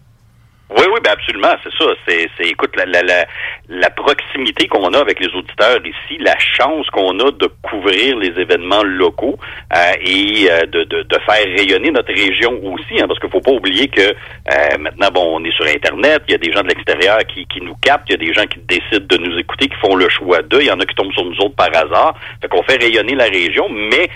Oui, oui, ben absolument, c'est ça. C'est, c'est, écoute, la, la, la, la proximité qu'on a avec les auditeurs ici, la chance qu'on a de couvrir les événements locaux euh, et euh, de, de, de faire rayonner notre région aussi, hein, parce qu'il faut pas oublier que euh, maintenant, bon, on est sur Internet, il y a des gens de l'extérieur qui, qui nous captent, il y a des gens qui décident de nous écouter, qui font le choix d'eux, il y en a qui tombent sur nous autres par hasard. Fait qu'on fait rayonner la région, mais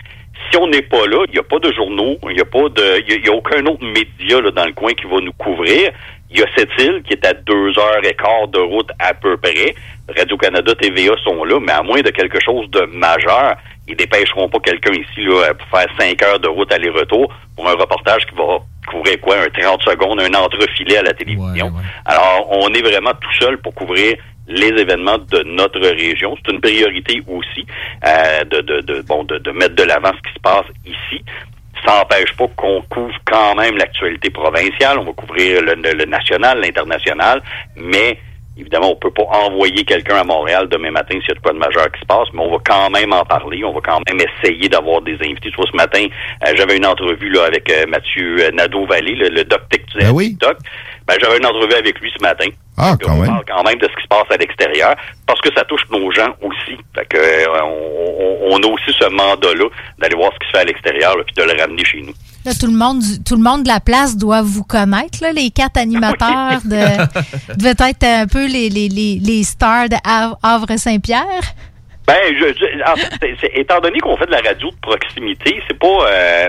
si on n'est pas là, il n'y a pas de journaux, il n'y a pas de, il y a- aucun autre média là, dans le coin qui va nous couvrir. Il y a cette île qui est à deux heures et quart de route à peu près. Radio-Canada, TVA sont là, mais à moins de quelque chose de majeur, ils dépêcheront pas quelqu'un ici là, pour faire cinq heures de route aller-retour pour un reportage qui va couvrir quoi, un 30 secondes, un entrefilet à la télévision. Alors, on est vraiment tout seul pour couvrir les événements de notre région. C'est une priorité aussi euh, de, de, de, bon, de, de mettre de l'avant ce qui se passe ici. Ça n'empêche pas qu'on couvre quand même l'actualité provinciale. On va couvrir le, le- le national, l'international, mais évidemment, on peut pas envoyer quelqu'un à Montréal demain matin s'il y a de quoi de majeur qui se passe, mais on va quand même en parler. On va quand même essayer d'avoir des invités. Tu vois, ce matin, euh, j'avais une entrevue là avec euh, Mathieu euh, Nadeau-Vallée, le, le doc textuel. doc. Ben, j'avais une entrevue avec lui ce matin. Ah, quand on même. parle quand même de ce qui se passe à l'extérieur, parce que ça touche nos gens aussi. Fait que, euh, on, a aussi ce mandat-là d'aller voir ce qui se fait à l'extérieur, puis de le ramener chez nous. Là, tout le monde, tout le monde de la place doit vous connaître, là, les quatre animateurs de, devaient être un peu les, les, les, les stars de Hav- Havre-Saint-Pierre. Ben, je, je- en fait, étant donné qu'on fait de la radio de proximité, c'est pas euh,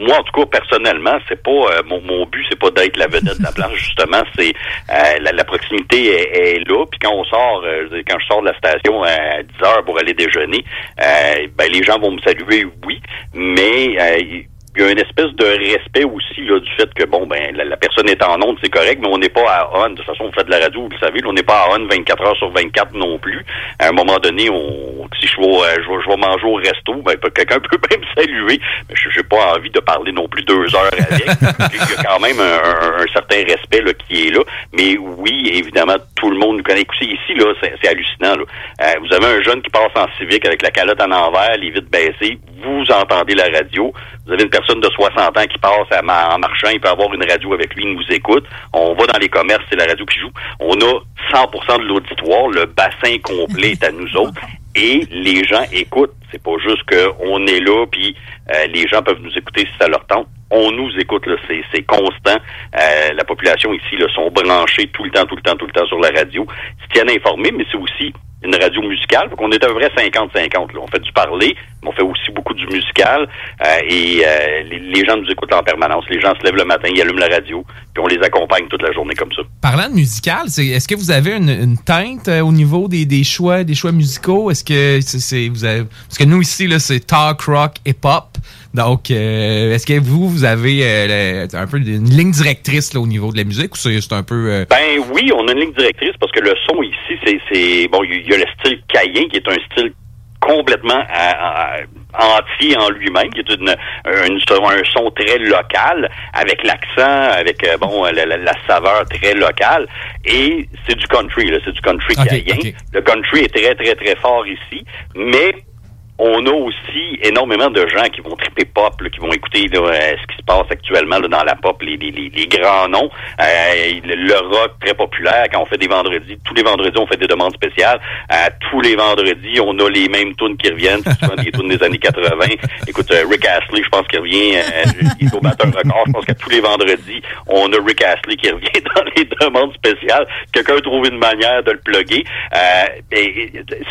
moi en tout cas personnellement, c'est pas euh, mon, mon but, c'est pas d'être la vedette de la place. Justement, c'est euh, la, la proximité est, est là. Puis quand on sort, euh, quand je sors de la station à 10 heures pour aller déjeuner, euh, ben les gens vont me saluer, oui, mais euh, il y a une espèce de respect aussi là, du fait que bon ben la, la personne est en onde, c'est correct, mais on n'est pas à on. De toute façon, on fait de la radio, vous le savez, là, on n'est pas à on 24 heures sur 24 non plus. À un moment donné, on, si je vais, euh, je vais, je vais manger au resto, ben quelqu'un peut même me saluer, mais je n'ai pas envie de parler non plus deux heures avec. Il y a quand même un, un- un certain respect là, qui est là. Mais oui, évidemment, tout le monde nous connaît. Écoutez, ici, là, c'est c'est hallucinant. Là. Euh, vous avez un jeune qui passe en civique avec la calotte en envers, les vitres baissées, vous entendez la radio. Vous avez une personne de 60 ans qui passe à ma- en marchant, il peut avoir une radio avec lui, il nous écoute. On va dans les commerces, c'est la radio qui joue. On a 100% de l'auditoire, le bassin complet est à nous autres. Et les gens écoutent. C'est pas juste qu'on est là, puis euh, les gens peuvent nous écouter si ça leur tente. On nous écoute, là, c'est, c'est constant. Euh, la population ici là, sont branchés tout le temps, tout le temps, tout le temps sur la radio. Se tiennent informés, mais c'est aussi une radio musicale. Donc on est à peu près 50-50. là. On fait du parler, on fait aussi beaucoup du musical. Euh, et euh, les, les gens nous écoutent en permanence. Les gens se lèvent le matin, ils allument la radio, puis on les accompagne toute la journée comme ça. Parlant de musical, est-ce que vous avez une, une teinte euh, au niveau des, des choix des choix musicaux? Est-ce que c'est, vous avez parce que nous ici là c'est talk rock hip hop. Donc euh, est-ce que vous vous avez euh, le- un peu une ligne directrice là, au niveau de la musique ou c'est, un peu euh, Ben oui, on a une ligne directrice parce que le son ici, c'est, bon, il y a le style caïen qui est un style complètement à- à- entier en lui-même, qui est une, une- un son très local, avec l'accent, avec euh, bon la, la- la saveur très locale, et c'est du country, là, c'est du country Ok, caïen. ok. Le country est très très très fort ici, mais on a aussi énormément de gens qui vont triper pop, là, qui vont écouter là, euh, ce qui se passe actuellement là, dans la pop, les, les, les, grands noms, euh, le, rock très populaire. Quand on fait des vendredis, tous les vendredis, on fait des demandes spéciales. Euh, tous les vendredis, on a les mêmes tunes qui reviennent, souvent des tunes des années 80. Écoute, euh, Rick Astley, je pense qu'il revient, euh, il est au batteur record. Je pense que tous les vendredis, on a Rick Astley qui revient dans les demandes spéciales. Quelqu'un trouve une manière de le plugger.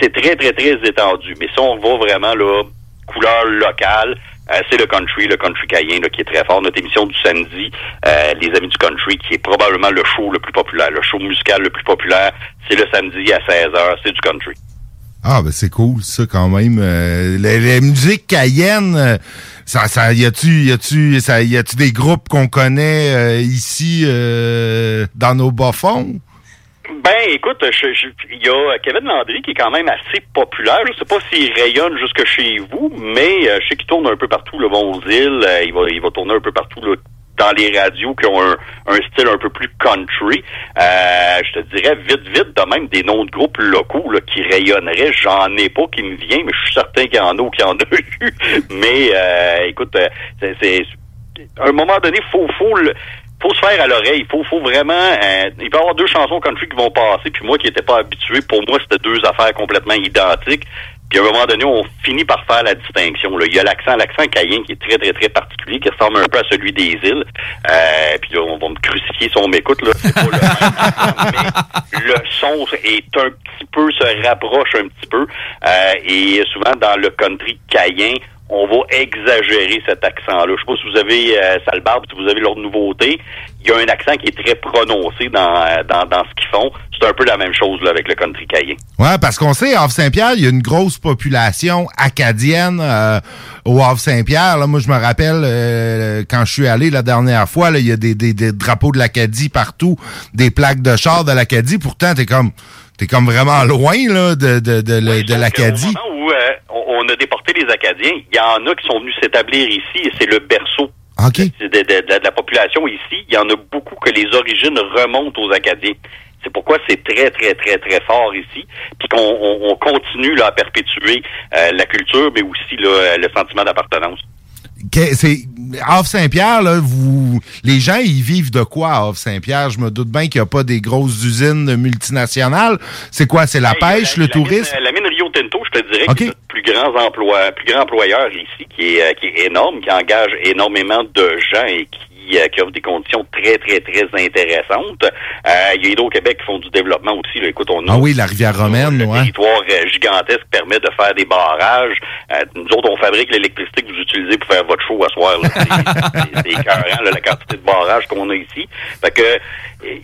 C'est très, très, très étendu. Mais si on va vraiment là, couleur locale, euh, c'est le country, le country caïen là, qui est très fort. Notre émission du samedi, euh, Les Amis du Country, qui est probablement le show le plus populaire, le show musical le plus populaire, c'est le samedi à 16h, c'est du country. Ah, ben c'est cool, ça, quand même. Euh, la, musique cayenne, ça, ça, y a-tu, y a-tu, y a-tu des groupes qu'on connaît ici dans nos bas-fonds? Ben, écoute, il y a Kevin Landry qui est quand même assez populaire. Je sais pas s'il rayonne jusque chez vous, mais euh, je sais qu'il tourne un peu partout, le bon aux îles. Euh, il va, il va tourner un peu partout là, dans les radios qui ont un, un style un peu plus country. Euh, je te dirais vite, vite, de même des noms de groupes locaux là, qui rayonneraient. J'en ai pas qui me vient, mais je suis certain qu'il y en a ou qu'il y en a eu. Mais euh, écoute, euh, c'est, c'est- un moment donné, faut, faut le faut se faire à l'oreille. Il faut, faut vraiment. euh, il peut y avoir deux chansons country qui vont passer. Puis moi qui n'étais pas habitué, pour moi, c'était deux affaires complètement identiques. Puis à un moment donné, on finit par faire la distinction. Là. Il y a l'accent, l'accent caïen qui est très, très, très particulier, qui ressemble un peu à celui des îles. Euh, puis là, on va me crucifier si on m'écoute. Là. Pas le mais le son est un petit peu, se rapproche un petit peu. Euh, et souvent, dans le country caïen, on va exagérer cet accent-là. Je sais pas si vous avez euh, Salbarbe, si vous avez leur nouveauté. Il y a un accent qui est très prononcé dans, euh, dans, dans ce qu'ils font. C'est un peu la même chose là, avec le country caïen. Ouais, parce qu'on sait, Havre Saint-Pierre, il y a une grosse population acadienne euh, au Havre Saint-Pierre. Là, moi, je me rappelle euh, quand je suis allé la dernière fois, là, il y a des, des, des drapeaux de l'Acadie partout, des plaques de char de l'Acadie. Pourtant, t'es comme t'es comme vraiment loin là, de, de, de, le- de l'Acadie. A déporté les Acadiens, il y en a qui sont venus s'établir ici et c'est le berceau de, de- de- de la population ici. Il y en a beaucoup que les origines remontent aux Acadiens. C'est pourquoi c'est très, très, très, très fort ici. Puis qu'on on, on continue là, à perpétuer euh, la culture, mais aussi là, le sentiment d'appartenance. C'est Havre Saint-Pierre, là, vous les gens ils vivent de quoi à Havre Saint-Pierre? Je me doute bien qu'il n'y a pas des grosses usines multinationales. C'est quoi? C'est la pêche, le tourisme? Mine, la mine Rio Tinto, je te dirais OK. que c'est le plus grand emploi, plus grand employeur ici, qui est, euh, qui est énorme, qui engage énormément de gens et qui, euh, qui offre des conditions très, très, très intéressantes. Euh, il y a Hydro-Québec qui font du développement aussi. Là. Écoute, on a Ah oui, la rivière romaine, un ouais. territoire euh, gigantesque qui permet de faire des barrages. Euh, nous autres, on fabrique l'électricité que vous utilisez pour faire votre show à soir. C'est- écœurant, la quantité de barrages qu'on a ici. Fait que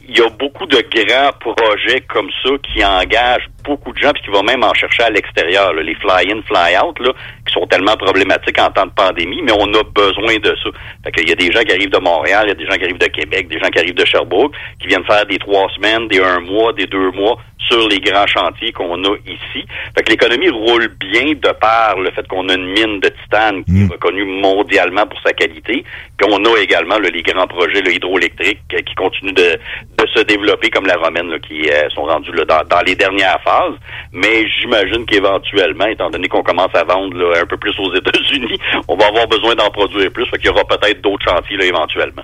il y a beaucoup de grands projets comme ça qui engagent beaucoup de gens puis qui vont même en chercher à l'extérieur. Les fly-in, fly-out, qui sont tellement problématiques en temps de pandémie, mais on a besoin de ça. Fait qu'il y a des gens qui arrivent de Montréal, il y a des gens qui arrivent de Québec, des gens qui arrivent de Sherbrooke, qui viennent faire des trois semaines, des un mois, des deux mois sur les grands chantiers qu'on a ici. Fait que l'économie roule bien de par le fait qu'on a une mine de titane qui est reconnue mondialement pour sa qualité. Puis on a également là, les grands projets là, hydroélectriques euh, qui continuent de, de se développer comme la romaine là, qui euh, sont rendus là, dans, dans les dernières phases. Mais j'imagine qu'éventuellement, étant donné qu'on commence à vendre là, un peu plus aux États-Unis, on va avoir besoin d'en produire plus. Fait qu'il y aura peut-être d'autres chantiers là, éventuellement.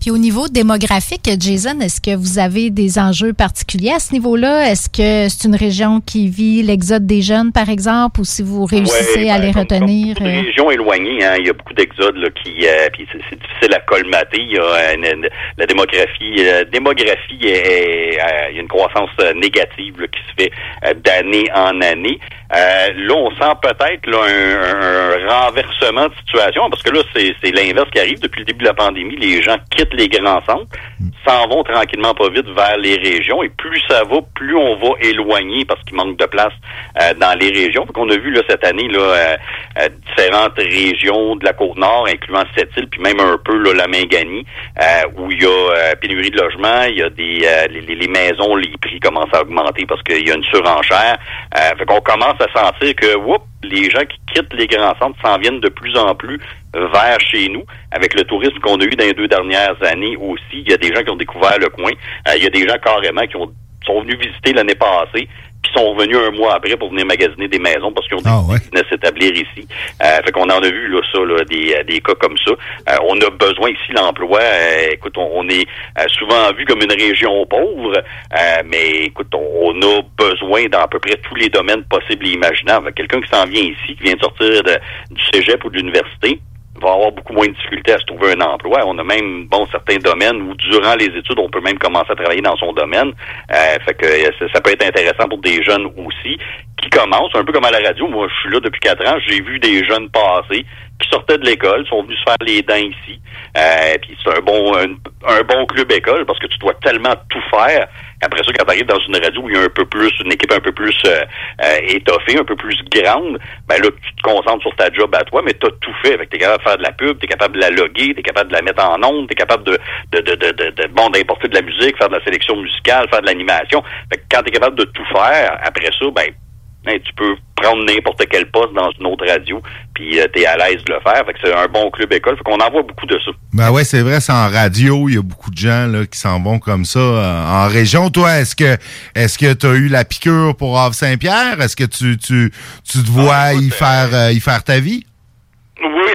Puis au niveau démographique, Jason, est-ce que vous avez des enjeux particuliers à ce niveau-là? Est-ce que c'est une région qui vit l'exode des jeunes, par exemple, ou si vous réussissez Ouais, à ben, les comme- retenir? Comme euh, régions éloignées, hein, il y a beaucoup d'exodes là, qui, euh, puis c'est, difficile à colmater. Il y a euh, une- une- la démographie, la démographie est, est, euh, il y a une croissance euh, négative là, qui se fait euh, d'année en année. Euh, là, on sent peut-être là, un, un renversement de situation parce que là, c'est, c'est l'inverse qui arrive depuis le début de la pandémie. Les gens quittent les grands centres, s'en vont tranquillement pas vite vers les régions et plus ça va, plus on va éloigner parce qu'il manque de place euh, dans les régions. On a vu là cette année là euh, euh, différentes régions de la côte nord, incluant Sept-Îles, puis même un peu là, la Minganie, euh, où il y a euh, pénurie de logements, il y a des euh, les, les- les maisons, les prix commencent à augmenter parce qu'il y a une surenchère. Euh, fait qu'on commence à sentir que les gens qui quittent les grands centres s'en viennent de plus en plus vers chez nous. Avec le tourisme qu'on a eu dans les deux dernières années aussi, il y a des gens qui ont découvert le coin. Euh, il y a des gens carrément qui ont sont venus visiter l'année passée puis sont revenus un mois après pour venir magasiner des maisons parce qu'ils ont décidé qu'ils venaient s'établir ici. Euh, fait qu'on en a vu là, ça, là, des, euh, des cas comme ça. Euh, on a besoin ici l'emploi. euh, écoute, on, on est euh, souvent vu comme une région pauvre, euh, mais écoute, on, on a besoin dans à peu près tous les domaines possibles et imaginables. Quelqu'un qui s'en vient ici, qui vient de sortir de- du cégep ou de l'université, va avoir beaucoup moins de difficultés à se trouver un emploi. On a même bon certains domaines où durant les études, on peut même commencer à travailler dans son domaine. Euh, fait que euh, ça, peut être intéressant pour des jeunes aussi qui commencent, un peu comme à la radio. Moi, je suis là depuis quatre ans. J'ai vu des jeunes passer qui sortaient de l'école, sont venus se faire les dents ici. Euh, puis c'est un bon un bon club école parce que tu dois tellement tout faire. Après ça, quand tu arrives dans une radio où il y a un peu plus, une équipe un peu plus euh, euh, étoffée, un peu plus grande, ben là, tu te concentres sur ta job à toi, mais tu as tout fait. Fait que t'es capable de faire de la pub, t'es capable de la loguer, t'es capable de la mettre en ondes, t'es capable de, de, de, de- de- bon, d'importer de la musique, faire de la sélection musicale, faire de l'animation. Fait que quand t'es capable de tout faire, après ça, ben, ben, tu peux prendre n'importe quel poste dans une autre radio, puis tu es à l'aise de le faire. Fait que c'est un bon club école. Fait qu'on en voit beaucoup de ça. Ben ouais, c'est vrai, c'est en radio, il y a beaucoup de gens là, qui s'en vont comme ça euh, en région. Toi, est-ce que est-ce que tu as eu la piqûre pour Havre Saint-Pierre? Est-ce que tu, tu, tu te vois y faire euh, y faire ta vie?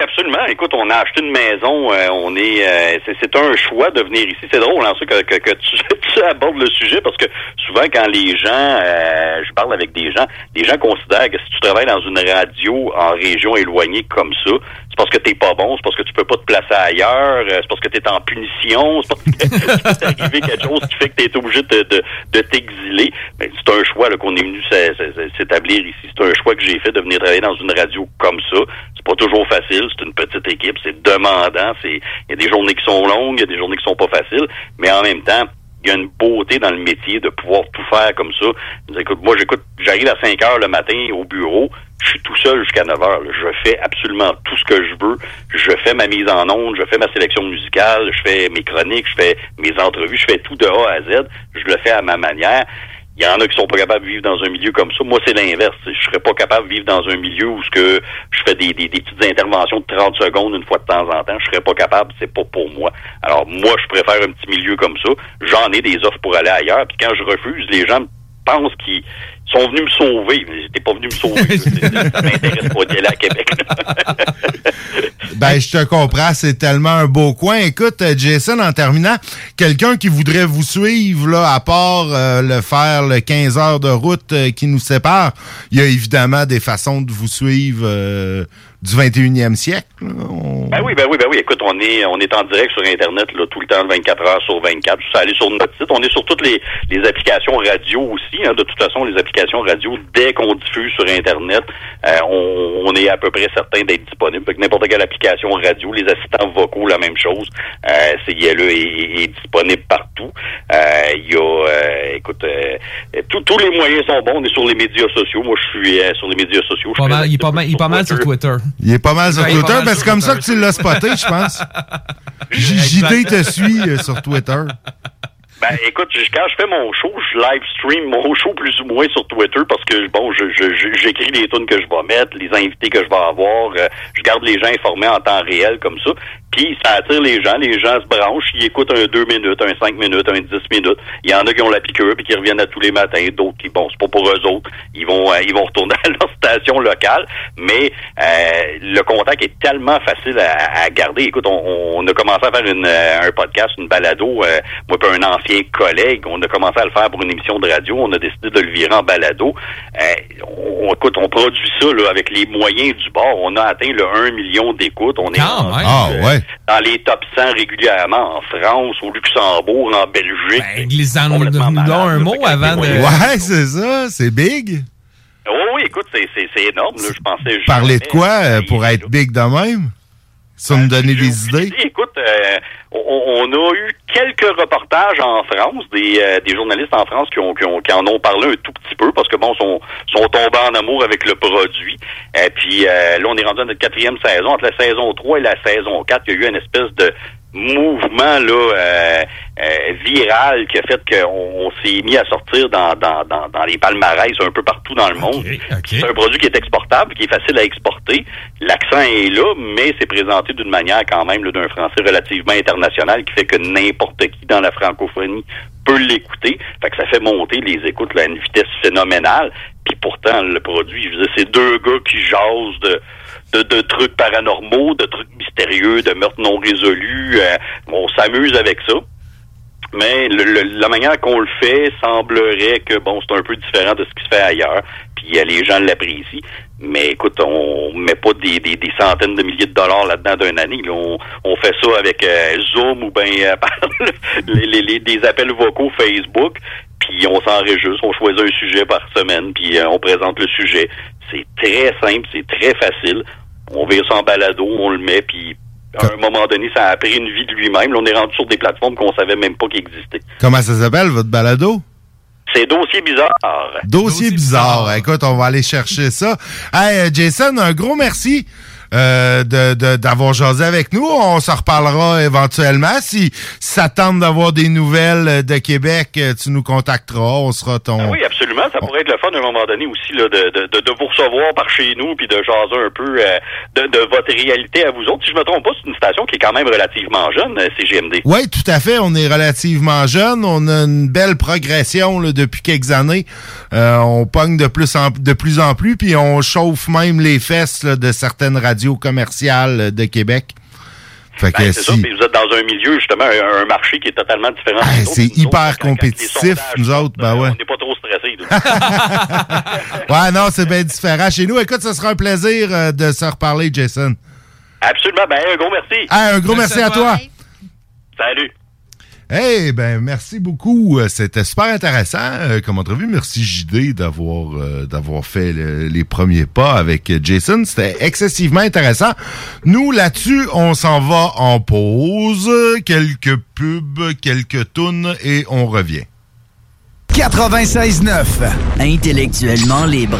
Absolument. Écoute, on a acheté une maison. euh, on est, euh, c'est, c'est un choix de venir ici. C'est drôle, en ça, que, que, que tu, tu abordes le sujet parce que souvent, quand les gens, euh, je parle avec des gens, les gens considèrent que si tu travailles dans une radio en région éloignée comme ça, c'est parce que t'es pas bon, c'est parce que tu peux pas te placer ailleurs, euh, c'est parce que t'es en punition, c'est parce que peut t'arriver quelque chose qui fait que t'es obligé de, de, de t'exiler. Ben, c'est un choix là, qu'on est venu s'é- s'é- s'établir ici. C'est un choix que j'ai fait de venir travailler dans une radio comme ça. C'est pas toujours facile, c'est une petite équipe, c'est demandant, c'est il y a des journées qui sont longues, il y a des journées qui sont pas faciles, mais en même temps, il y a une beauté dans le métier de pouvoir tout faire comme ça. Écoute, moi, j'écoute, j'arrive à 5 heures le matin au bureau, je suis tout seul jusqu'à 9 heures. là. Je fais absolument tout ce que je veux. Je fais ma mise en onde, je fais ma sélection musicale, je fais mes chroniques, je fais mes entrevues, je fais tout de A à Z. Je le fais à ma manière. Il y en a qui sont pas capables de vivre dans un milieu comme ça. Moi, c'est l'inverse. Je serais pas capable de vivre dans un milieu où ce que je fais des, des, des petites interventions de 30 secondes une fois de temps en temps. Je serais pas capable. C'est pas pour moi. Alors, moi, je préfère un petit milieu comme ça. J'en ai des offres pour aller ailleurs. Puis quand je refuse, les gens pensent qu'ils sont venus me sauver. Mais j'étais pas venu me sauver. ça m'intéresse pas d'y aller à Québec. Ben, je te comprends, c'est tellement un beau coin. Écoute, euh, Jason, en terminant, quelqu'un qui voudrait vous suivre, à part euh, le faire le 15 heures de route euh, qui nous sépare, il y a évidemment des façons de vous suivre du 21e siècle. On- Ben oui, ben oui, ben oui. Écoute, on est on est en direct sur Internet là, tout le temps, 24 heures sur 24. Juste aller sur notre site. On est sur toutes les, les applications radio aussi. hein. De toute façon, les applications radio, dès qu'on diffuse sur Internet, euh, on, on est à peu près certain d'être disponible. Fait que n'importe quelle application radio, les assistants vocaux, la même chose. Euh, CILE est, est- est disponible partout. Euh, Il y a, euh, écoute, euh, tous tous les moyens sont bons. On est sur les médias sociaux. Moi, je suis euh, sur les médias sociaux. Pas mal- il est pas mal, il est pas mal sur Twitter. Il est pas mal sur Twitter, mal ben, c'est comme ça que tu l'as spoté, je pense. JD te suit euh, sur Twitter. Ben, écoute, quand je fais mon show, je live stream mon show plus ou moins sur Twitter parce que, bon, je, j'écris les tunes que je vais mettre, les invités que je vais avoir, euh, je garde les gens informés en temps réel comme ça. Puis ça attire les gens, les gens se branchent, ils écoutent un 2 minutes, un 5 minutes, un 10 minutes. Il y en a qui ont la piqûre puis qui reviennent à tous les matins, d'autres qui, bon, c'est pas pour eux autres, ils vont euh, ils vont retourner à leur station locale, mais euh, le contact est tellement facile à, à garder. Écoute, on, on a commencé à faire une, euh, un podcast, une balado, euh, moi puis un ancien collègue, on a commencé à le faire pour une émission de radio, on a décidé de le virer en balado. Euh, on, écoute, on produit ça là, avec les moyens du bord. On a atteint le 1 million d'écoutes. On est rendu, Ah, euh, ouais. dans les top 100 régulièrement en France, au Luxembourg, en Belgique. Glissant nous donne un mot avant de. Ouais, c'est ça, c'est big. Oh oui, écoute, c'est, énorme. Là. Je pensais Parler de quoi euh, pour être big de même? Ça me donner des idées? Écoute, euh, on, on a eu quelques reportages en France, des, euh, des journalistes en France qui, ont, qui, ont- qui en ont parlé un tout petit peu parce que bon, sont, sont tombés en amour avec le produit. Et puis euh, là, on est rendu à notre quatrième saison. Entre la saison 3 et la saison 4, il y a eu une espèce de mouvement là euh, euh, viral qui a fait qu'on on s'est mis à sortir dans, dans, dans, dans les palmarès un peu partout dans le monde. C'est un produit qui est exportable, qui est facile à exporter. L'accent est là, mais c'est présenté d'une manière quand même d'un français relativement international qui fait que n'importe qui dans la francophonie peut l'écouter. Fait que ça fait monter les écoutes là, à une vitesse phénoménale. Puis pourtant, le produit, je veux dire, c'est deux gars qui jasent de, de, trucs paranormaux, de trucs mystérieux, de meurtres non résolus. Euh, on s'amuse avec ça. Mais la manière qu'on le fait semblerait que bon, c'est un peu différent de ce qui se fait ailleurs. Puis euh, les gens l'apprécient. Mais écoute, on met pas des, des, centaines de milliers de dollars là-dedans d'une année. On, fait ça avec euh, Zoom ou bien les- les- des appels vocaux Facebook. Puis on s'enregistre, on choisit un sujet par semaine, puis euh, on présente le sujet. C'est très simple, c'est très facile. On vire ça en balado, on le met, puis à un moment donné, ça a pris une vie de lui-même. On est rendu sur des plateformes qu'on savait même pas qu'ils existaient. Comment ça s'appelle, votre balado? C'est dossier bizarre. Dossier bizarre. Écoute, on va aller chercher ça. Hey, euh, Jason, un gros merci. Euh, de- de- d'avoir jasé avec nous. On s'en reparlera éventuellement. Si, ça tente d'avoir des nouvelles euh, de Québec, euh, tu nous contacteras. On sera ton... Ah oui, absolument. Ça pourrait être le fun à un moment donné aussi là, de, de, de, de vous recevoir par chez nous puis de jaser un peu euh, de, de votre réalité à vous autres. Si je me trompe pas, c'est une station qui est quand même relativement jeune, euh, CGMD. Oui, tout à fait. On est relativement jeune. On a une belle progression là, depuis quelques années. Euh, on pogne de plus en de plus en plus, puis on chauffe même les fesses là, de certaines radios commerciales euh, de Québec. Ben, c'est ça, puis vous êtes dans un milieu, justement, un, un marché qui est totalement différent. autres. c'est autres, hyper compétitif, nous autres, ben ouais. On n'est pas trop stressés. Ouais, non, c'est bien différent chez nous. Écoute, ce sera un plaisir euh, de se reparler, Jason. Absolument. Ben, un gros merci. Ah, un gros merci à toi. Salut. Eh ben merci beaucoup. Euh, C'était super intéressant euh, comme entrevue. Merci JD d'avoir euh, d'avoir fait le- les premiers pas avec Jason. C'était excessivement intéressant. Nous là-dessus, on s'en va en pause, quelques pubs, quelques tunes et on revient. 96.9. Intellectuellement libre.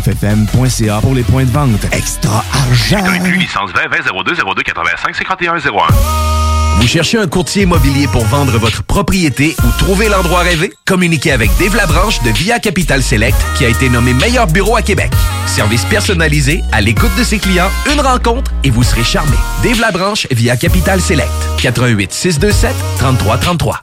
969fm.ca pour les points de vente. Extra argent! Inclus licence 20 20 02 02 85 51 01. Vous cherchez un courtier immobilier pour vendre votre propriété ou trouver l'endroit rêvé? Communiquez avec Dave Labranche de Via Capital Select qui a été nommé meilleur bureau à Québec. Service personnalisé, à l'écoute de ses clients, une rencontre et vous serez charmé. Dave Labranche via Capital Select. 88 627 3333.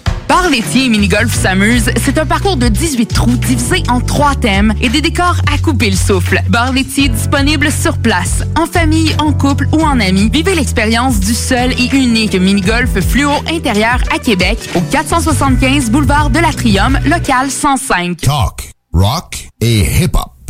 Bar laitier et mini-golf s'amuse, c'est un parcours de 18 trous divisé en trois thèmes et des décors à couper le souffle. Bar laitier disponible sur place, en famille, en couple ou en amis. Vivez l'expérience du seul et unique mini-golf fluo intérieur à Québec au 475 boulevard de l'Atrium, local 105. Talk, rock et hip-hop.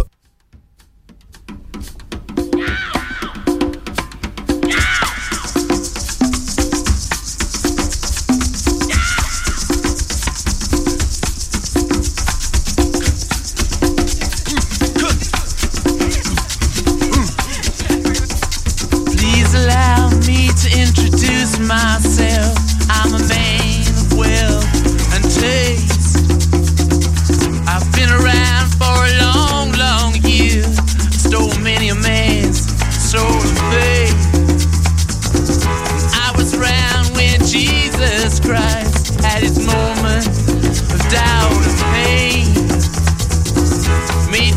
Had his moment of doubt and pain.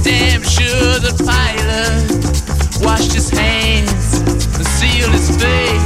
Damn sure that Pilate washed his hands and sealed his face.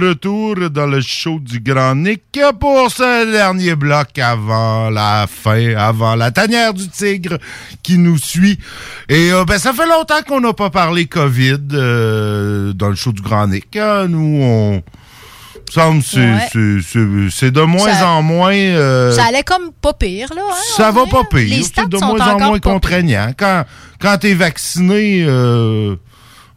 De retour dans le show du Grand Nick pour ce dernier bloc avant la fin, avant la tanière du tigre qui nous suit. Et euh, ben ça fait longtemps qu'on n'a pas parlé COVID euh, dans le show du Grand Nick. hein. Nous, on semble c'est Ouais. c'est- de moins Ça- en moins. euh, Ça allait comme pas pire, là. hein, ça va pas pire. C'est de sont moins en moins contraignant. Quand, quand t'es vacciné, euh,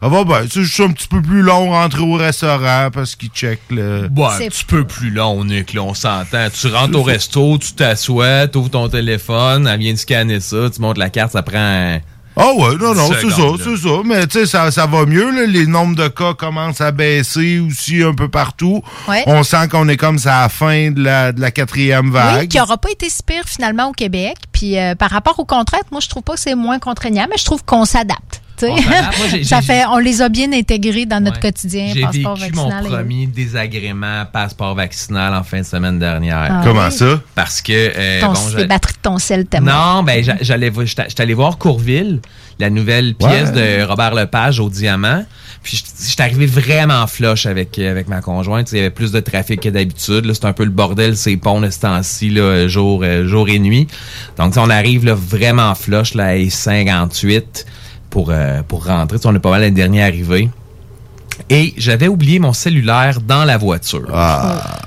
ça va bien. C'est juste un petit peu plus long rentrer au restaurant parce qu'ils checkent le. Ouais, un petit peu plus long, Nick, là, on s'entend. Tu rentres au resto, tu t'assois, tu ouvres ton téléphone, elle vient de scanner ça, tu montes la carte, ça prend un... Ah ouais, non, non, c'est ça, c'est ça. Mais tu sais, ça, ça va mieux. là. Les nombres de cas commencent à baisser aussi un peu partout. Ouais. On sent qu'on est comme ça à la fin de la, de la quatrième vague. Oui, qui n'aura pas été si pire finalement au Québec. Puis euh, par rapport aux contraintes, moi je trouve pas que c'est moins contraignant, mais je trouve qu'on s'adapte. Moi, Ça fait, on les a bien intégrés dans notre Ouais. quotidien, J'ai passeport vécu mon et- premier désagrément passeport vaccinal en fin de semaine dernière. Ah Comment oui? ça? Parce que... euh, Ton- bon, les j'ai- batteries de ton sel tellement. non, ben j'a- j'allais j'étais allé voir Courville, la nouvelle pièce Ouais. de Robert Lepage au Diamant. Puis j'étais- arrivé vraiment flush avec avec ma conjointe. Il y avait plus de trafic que d'habitude. là. C'est un peu le bordel ces ponts de ce temps-ci, jour euh, jour et nuit. Donc on arrive là, vraiment flush là, à 58 pour euh, pour rentrer. Tu sais, on est pas mal les derniers arrivés. Et j'avais oublié mon cellulaire dans la voiture.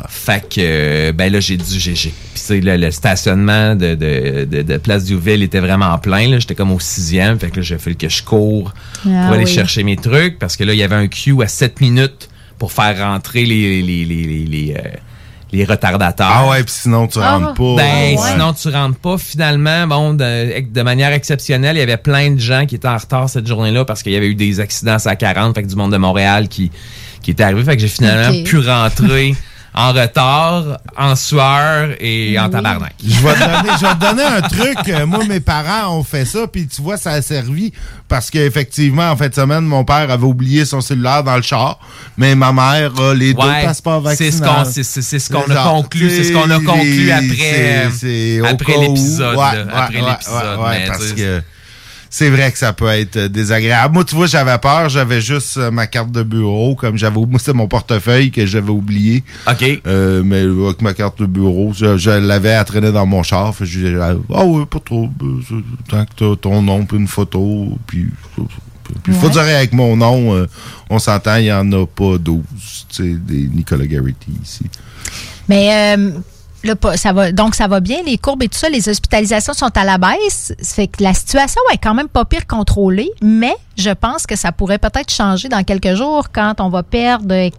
Fait que, euh, ben là, j'ai dû, j'ai, j'ai- puis tu sais, le, stationnement de, de, de, de Place Duville était vraiment plein, là. J'étais comme au sixième. Fait que là, j'ai fallu que je cours Ah pour aller oui. chercher mes trucs parce que là, il y avait un queue à 7 minutes pour faire rentrer les, les, les, les, les, euh, les retardateurs. Ah ouais, puis sinon, tu rentres pas. Ben, Ouais. sinon, tu rentres pas. Finalement, bon, de, de manière exceptionnelle, il y avait plein de gens qui étaient en retard cette journée-là parce qu'il y avait eu des accidents à 40, fait que du monde de Montréal qui, qui était arrivé. Fait que j'ai finalement pu rentrer en retard, en sueur et en tabarnak. Je vais, te donner, je vais te donner un truc. Euh, Moi, mes parents ont fait ça, puis tu vois, ça a servi parce qu'effectivement, en fin de semaine, mon père avait oublié son cellulaire dans le char, mais ma mère a les deux passeports c'est vaccinaux. ce qu'on- c'est- ce qu'on a conclu, c'est ce qu'on a conclu après, c'est- euh, après l'épisode, Ouais, ouais, après l'épisode, parce que c'est vrai que ça peut être euh, désagréable. Moi, tu vois, j'avais peur. J'avais juste euh, ma carte de bureau, comme j'avais moi, c'est mon portefeuille que j'avais oublié. OK. Euh, mais avec ma carte de bureau, je, je l'avais à traîner dans mon char. Fait que je disais, ah ouais, pas trop. euh, Tant que t'as ton nom, puis une photo, puis... Puis faut dire avec mon nom, euh, on s'entend, il n'y en a pas 12, tu sais, des Nicolas Garrity ici. Mais euh, pas- ça va, donc, ça va bien, les courbes et tout ça, les hospitalisations sont à la baisse. Ça que la situation est quand même pas pire contrôlée, mais je pense que ça pourrait peut-être changer dans quelques jours quand on va perdre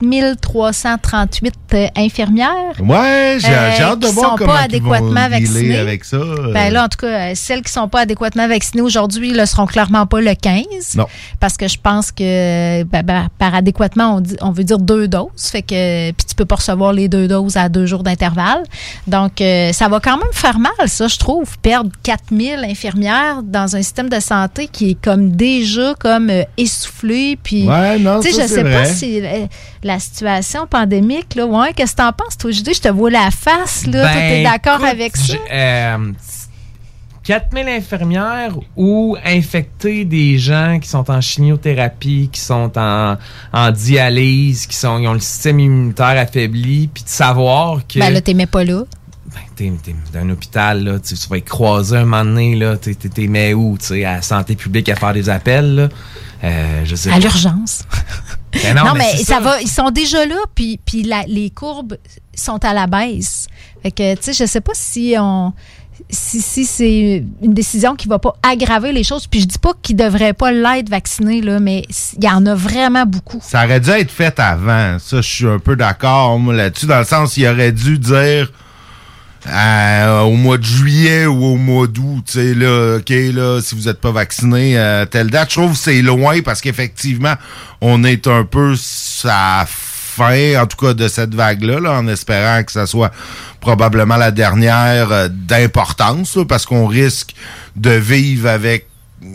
4338 euh, infirmières. Ouais, j'ai euh, hâte de qui voir sont comment pas ils vont adéquatement vaccinées. avec ça. euh. Ben là, en tout cas, euh, celles qui sont pas adéquatement vaccinées aujourd'hui ne seront clairement pas le 15. Non. Parce que je pense que ben, ben, par adéquatement, on, dit, on veut dire deux doses. Fait que puis tu peux pas recevoir les deux doses à deux jours d'intervalle. Donc, ça va quand même faire mal, ça, je trouve, perdre 4000 infirmières dans un système de santé qui est comme déjà comme essoufflé. Puis, Ouais, non, tu sais, ça, je sais pas si la situation pandémique, là, ouais, qu'est-ce que t'en penses, toi, Judy? Je te vois la face, là. toi, t'es Ben, d'accord avec ça? euh, 4000 infirmières ou infecter des gens qui sont en chimiothérapie, qui sont en, en dialyse, qui sont, ils ont le système immunitaire affaibli, puis de savoir que Ben là, t'aimais pas là. t'es, t'es dans un hôpital, là, tu, tu vas être croisé un moment donné, là, t'es, t'es, t'es mais où, tu sais, à la santé publique à faire des appels, là. Euh, je sais À l'urgence. Ben non, non, mais, ça ça. va, ils sont déjà là, puis, puis la- les courbes sont à la baisse. Fait que, tu sais, je sais pas si on. Si, si c'est une décision qui va pas aggraver les choses, puis je dis pas qu'ils devraient pas l'être vacciné, là, mais il y en a vraiment beaucoup. Ça aurait dû être fait avant. Ça, je suis un peu d'accord là-dessus, dans le sens il aurait dû dire euh, au mois de juillet ou au mois d'août, tu sais, là, OK, là, si vous n'êtes pas vacciné à telle date. Je trouve que c'est loin parce qu'effectivement, on est un peu sa fin, en tout cas, de cette vague-là, là, en espérant que ça soit probablement la dernière euh, d'importance, parce qu'on risque de vivre avec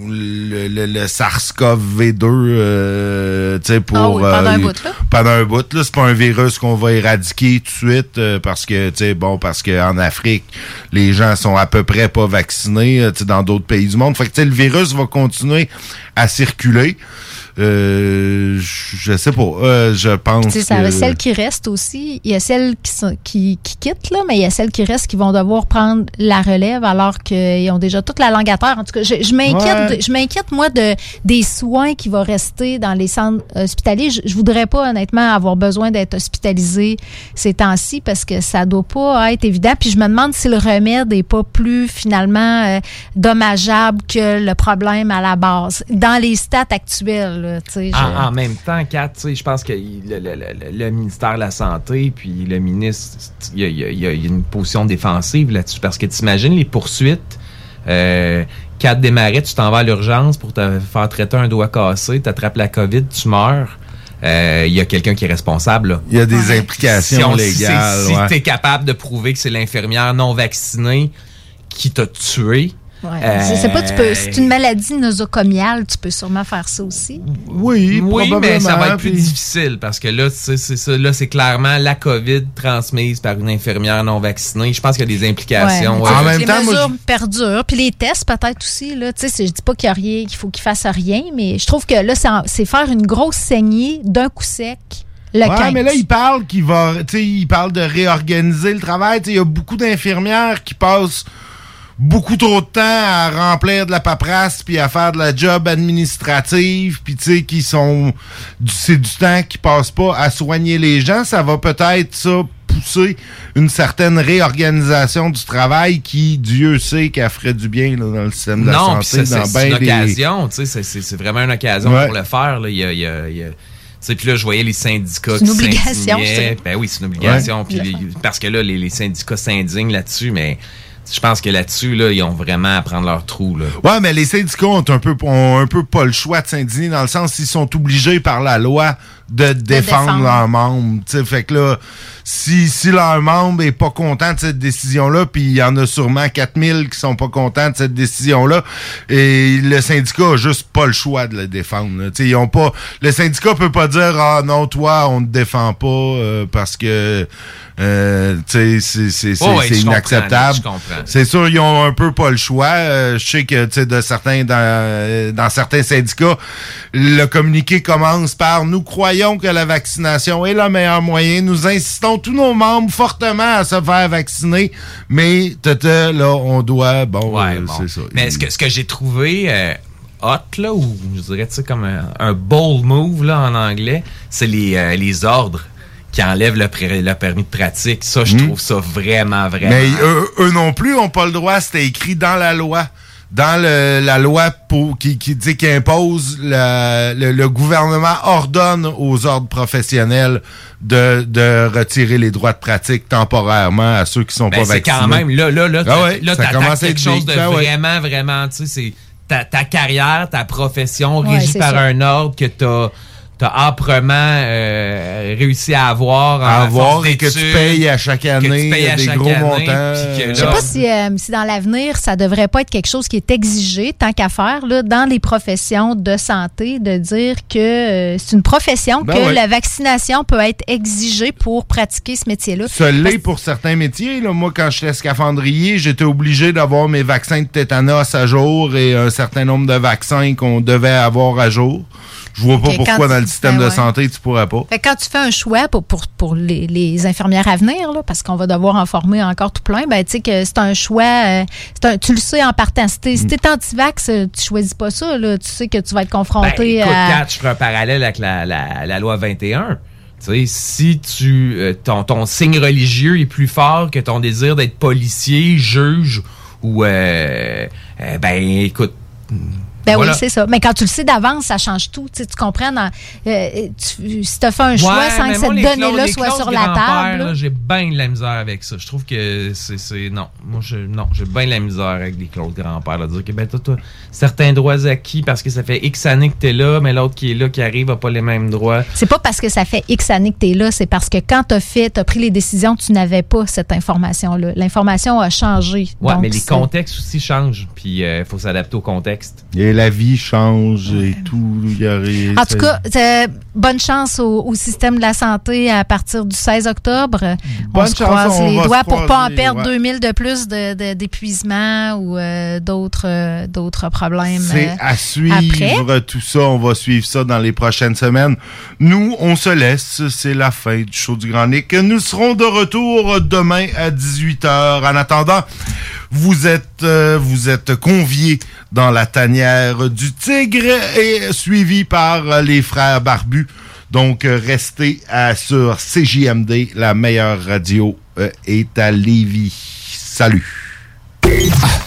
le, le- le SARS-CoV-2, euh, tu sais, pour... Ah oui, pendant euh, un bout, là. pendant un bout. Là, c'est pas un virus qu'on va éradiquer tout de suite euh, parce que, tu sais, bon, parce qu'en Afrique, les gens sont à peu près pas vaccinés, euh, tu sais, dans d'autres pays du monde. Fait que, tu sais, le virus va continuer à circuler. Euh, je sais pas. Euh, je pense Tu sais, ça- que... celles qui restent aussi, il y a celles qui, sont, qui, qui quittent, là, mais il y a celles qui restent qui vont devoir prendre la relève alors qu'ils ont déjà toute la langue à terre. En tout cas, je, je m'inquiète, Ouais. je m'inquiète, moi, de, des soins qui vont rester dans les centres hospitaliers. Je, je voudrais pas, honnêtement, avoir besoin d'être hospitalisé ces temps-ci parce que ça doit pas être évident. Puis je me demande si le remède est pas plus, finalement, euh, dommageable que le problème à la base. Dans les stats actuelles, là, je- En, en même temps, Kat, je pense que le, le- le- le ministère de la Santé puis le ministre, il y a, il y a- il y a une position défensive là-dessus parce que tu imagines les poursuites. Euh, Kat démarrait, tu t'en vas à l'urgence pour te faire traiter un doigt cassé, t'attrapes la COVID, tu meurs. Euh, Il y a quelqu'un qui est responsable. là. Il y a des implications Si si- légales. Si, ouais. tu es capable de prouver que c'est l'infirmière non vaccinée qui t'a tué, Ouais. Euh, Je sais pas, tu peux. C'est une maladie nosocomiale, tu peux sûrement faire ça aussi. Oui, Oui, mais ça va être plus puis- difficile parce que là, tu sais, c'est ça. Là, c'est clairement la COVID transmise par une infirmière non vaccinée. Je pense qu'il y a des implications. Ouais, ouais. les mesures perdurent. Puis les tests, peut-être aussi. Là, Tu sais, je dis pas qu'il y a rien, qu'il faut qu'il fasse rien, mais je trouve que là, c'est en- faire une grosse saignée d'un coup sec. Le ouais, 15. mais là, il parle qu'il va, il parle de réorganiser le travail. Il y a beaucoup d'infirmières qui passent beaucoup trop de temps à remplir de la paperasse puis à faire de la job administrative puis tu sais qui sont c'est du temps qui passe pas à soigner les gens ça va peut-être ça pousser une certaine réorganisation du travail qui Dieu sait qu'elle ferait du bien là, dans le système de la Non, santé c'est c'est ben une des- occasion, tu sais, c'est- c'est vraiment une occasion Ouais. pour le faire. Là. Il y a, il y a- il y a- tu sais, puis là, je voyais les syndicats C'est une qui obligation. Ben oui, c'est une obligation. Ouais. Puis les- parce que là, les, les syndicats s'indignent là-dessus, mais je pense que là-dessus, là, ils ont vraiment à prendre leur trou. Là. Ouais, mais les syndicats ont un peu, ont un peu pas le choix de s'indigner dans le sens qu'ils sont obligés par la loi de défendre, défendre. leurs membres. tu sais. fait que là, si, si leur membre est pas content de cette décision-là, puis il y en a sûrement 4000 qui sont pas contents de cette décision-là, et le syndicat a juste pas le choix de le défendre. là. Ils ont pas, le syndicat peut pas dire ah non toi on te défend pas euh, parce que euh, c'est Oh, inacceptable. C'est sûr, ils ont un peu pas le choix. Euh, je sais que, de certains, dans, euh, dans certains syndicats, le communiqué commence par nous croyons que la vaccination est le meilleur moyen. Nous insistons tous nos membres fortement à se faire vacciner. Mais, tata, là, on doit, bon, euh, bon. c'est ça. Mais ce que, ce que j'ai trouvé euh, hot, là, ou je dirais, tu sais, comme un, un bold move, là, en anglais, c'est les, euh, les ordres qui enlèvent le, permis de pratique. Ça, je Hmm. trouve ça vraiment, vraiment... Mais eux, eux non plus ont pas le droit. C'était écrit dans la loi. Dans le- la loi pour, qui, qui dit qui impose la- le, le gouvernement ordonne aux ordres professionnels de, de retirer les droits de pratique temporairement à ceux qui sont Ben, pas c'est vaccinés. quand même, là, là, là, Ah ouais, là, à quelque chose de ouais. vraiment, vraiment, tu sais, c'est ta, ta carrière, ta profession Ouais, régie c'est par ça. un ordre que t'as as âprement euh, réussi à avoir. À en avoir et que tu payes à chaque que tu année payes à des chaque gros année, montants. Je sais pas si, euh, si dans l'avenir, ça devrait pas être quelque chose qui est exigé, tant qu'à faire, là, dans les professions de santé, de dire que euh, c'est une profession Ben que ouais. la vaccination peut être exigée pour pratiquer ce métier-là. Ça l'est pour certains métiers. Là. Moi, quand j'étais scaphandrier, j'étais obligé d'avoir mes vaccins de tétanos à jour et un certain nombre de vaccins qu'on devait avoir à jour. Je vois pas pourquoi quand dans le système ben de ouais. santé, tu pourrais pas. Fait que quand tu fais un choix pour, pour, pour les, les infirmières à venir, là, parce qu'on va devoir en former encore tout plein, ben, tu sais que c'est un choix, euh, un, tu le sais en partant. Si t'es Mm. anti-vax, euh, tu choisis pas ça, là. tu sais que tu vas être Ben, confronté écoute, à... Kat, je ferai un parallèle avec la, la- la loi 21. Tu sais, si tu, euh, ton, ton signe religieux est plus fort que ton désir d'être policier, juge ou... euh, euh, ben, écoute... Ben voilà. oui, c'est ça. Mais quand tu le sais d'avance, ça change tout. Tu, sais, tu comprends? Dans, euh, tu, si tu as fait un choix Ouais, sans que cette donnée-là soit sur la table. J'ai bien de la misère avec ça. Je trouve que c'est. Non, moi, je, non, j'ai bien de la misère avec les clauses grand-père. Dire que, ben, toi, toi, certains droits acquis parce que ça fait X années que t'es là, mais l'autre qui est là, qui arrive, a pas les mêmes droits. C'est pas parce que ça fait X années que tu es là, c'est parce que quand tu as fait, tu as pris les décisions, tu n'avais pas cette information-là. L'information a changé. Ouais, Donc, mais les contextes aussi changent. Puis il faut s'adapter au contexte. Et la vie change et tout. il y a En tout cas, bonne chance au, au système de la santé à partir du 16 octobre. on Bonne se chance, croise on les va se doigts pour pas en perdre ouais. 2000 de plus de- de- d'épuisement ou euh, d'autres euh, d'autres problèmes. C'est euh, à suivre après. tout ça. On va suivre ça dans les prochaines semaines. Nous, on se laisse. C'est la fin du show du Grand Nick. Nous serons de retour demain à 18h. En attendant, vous êtes, euh, vous êtes conviés dans la tanière du tigre et suivi par les frères barbus. Donc, euh, restez à, sur CJMD. La meilleure radio euh, est à Lévis. Salut.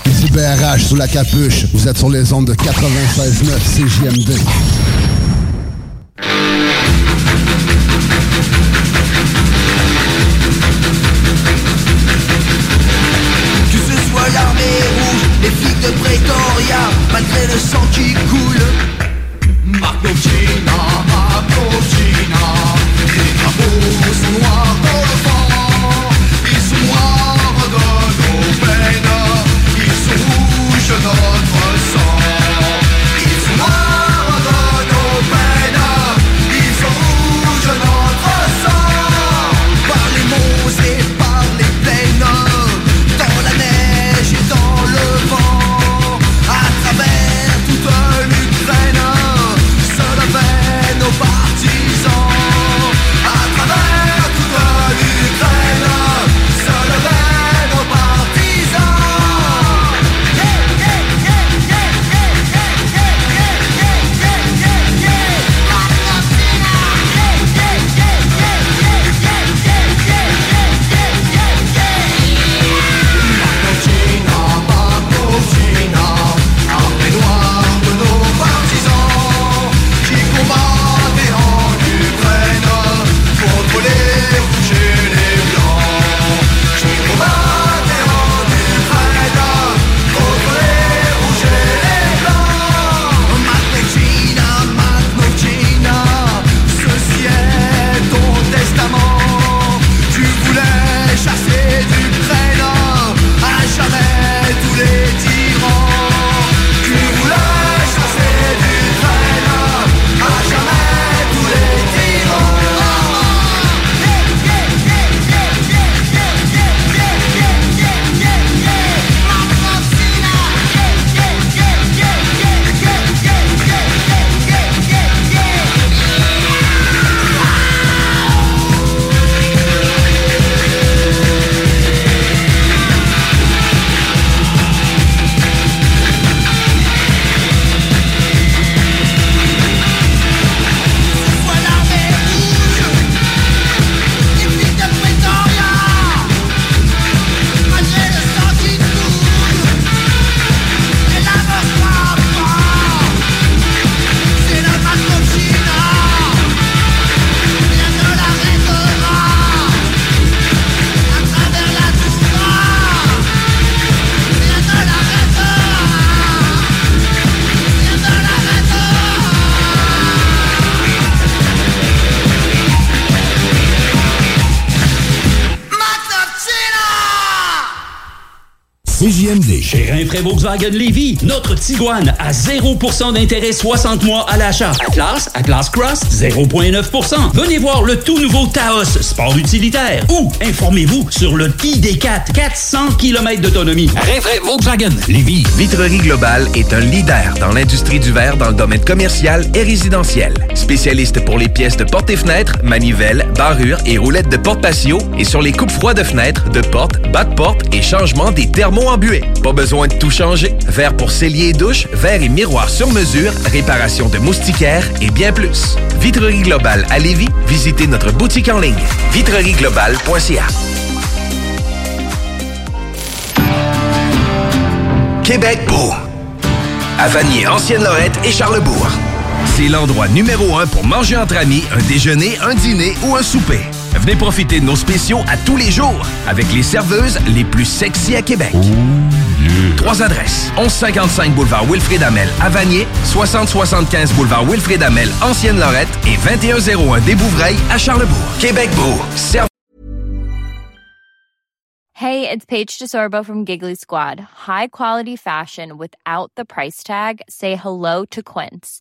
Ici BRH sous la capuche. Vous êtes sur les ondes de 96.9 CJMD. Que ce soit l'armée rouge, les flics de Pretoria, malgré le sang qui coule. Marcocina, Marcocina, les drapeaux Volkswagen Lévy, notre Tiguan à 0% d'intérêt 60 mois à l'achat. Atlas, Atlas Cross, 0,9%. Venez voir le tout nouveau Taos, sport utilitaire. Ou informez-vous sur le ID4, 400 km d'autonomie. Rinfraie Volkswagen Lévy. Vitrerie Globale est un leader dans l'industrie du verre dans le domaine commercial et résidentiel. Spécialiste pour les pièces de portes et fenêtres, manivelles, barrures et roulettes de porte patio et sur les coupes froides de fenêtres, de portes, bas de et changement des thermos embués. Pas besoin de tout Verre pour cellier et douche, verre et miroir sur mesure, réparation de moustiquaires et bien plus. Vitrerie Globale à Lévis, visitez notre boutique en ligne vitrerieglobale.ca. Québec beau. À Vanier, Ancienne-Lorette et Charlebourg. C'est l'endroit numéro un pour manger entre amis, un déjeuner, un dîner ou un souper. Venez profiter de nos spéciaux à tous les jours avec les serveuses les plus sexy à Québec. Trois adresses. 1155 boulevard Wilfrid Amel à Vanier, 6075 boulevard Wilfrid Amel, Ancienne-Lorette et 2101 des Bouvrailles à Charlebourg. Québec beau. Hey, it's Paige DeSorbo from Giggly Squad. High quality fashion without the price tag. Say hello to Quince.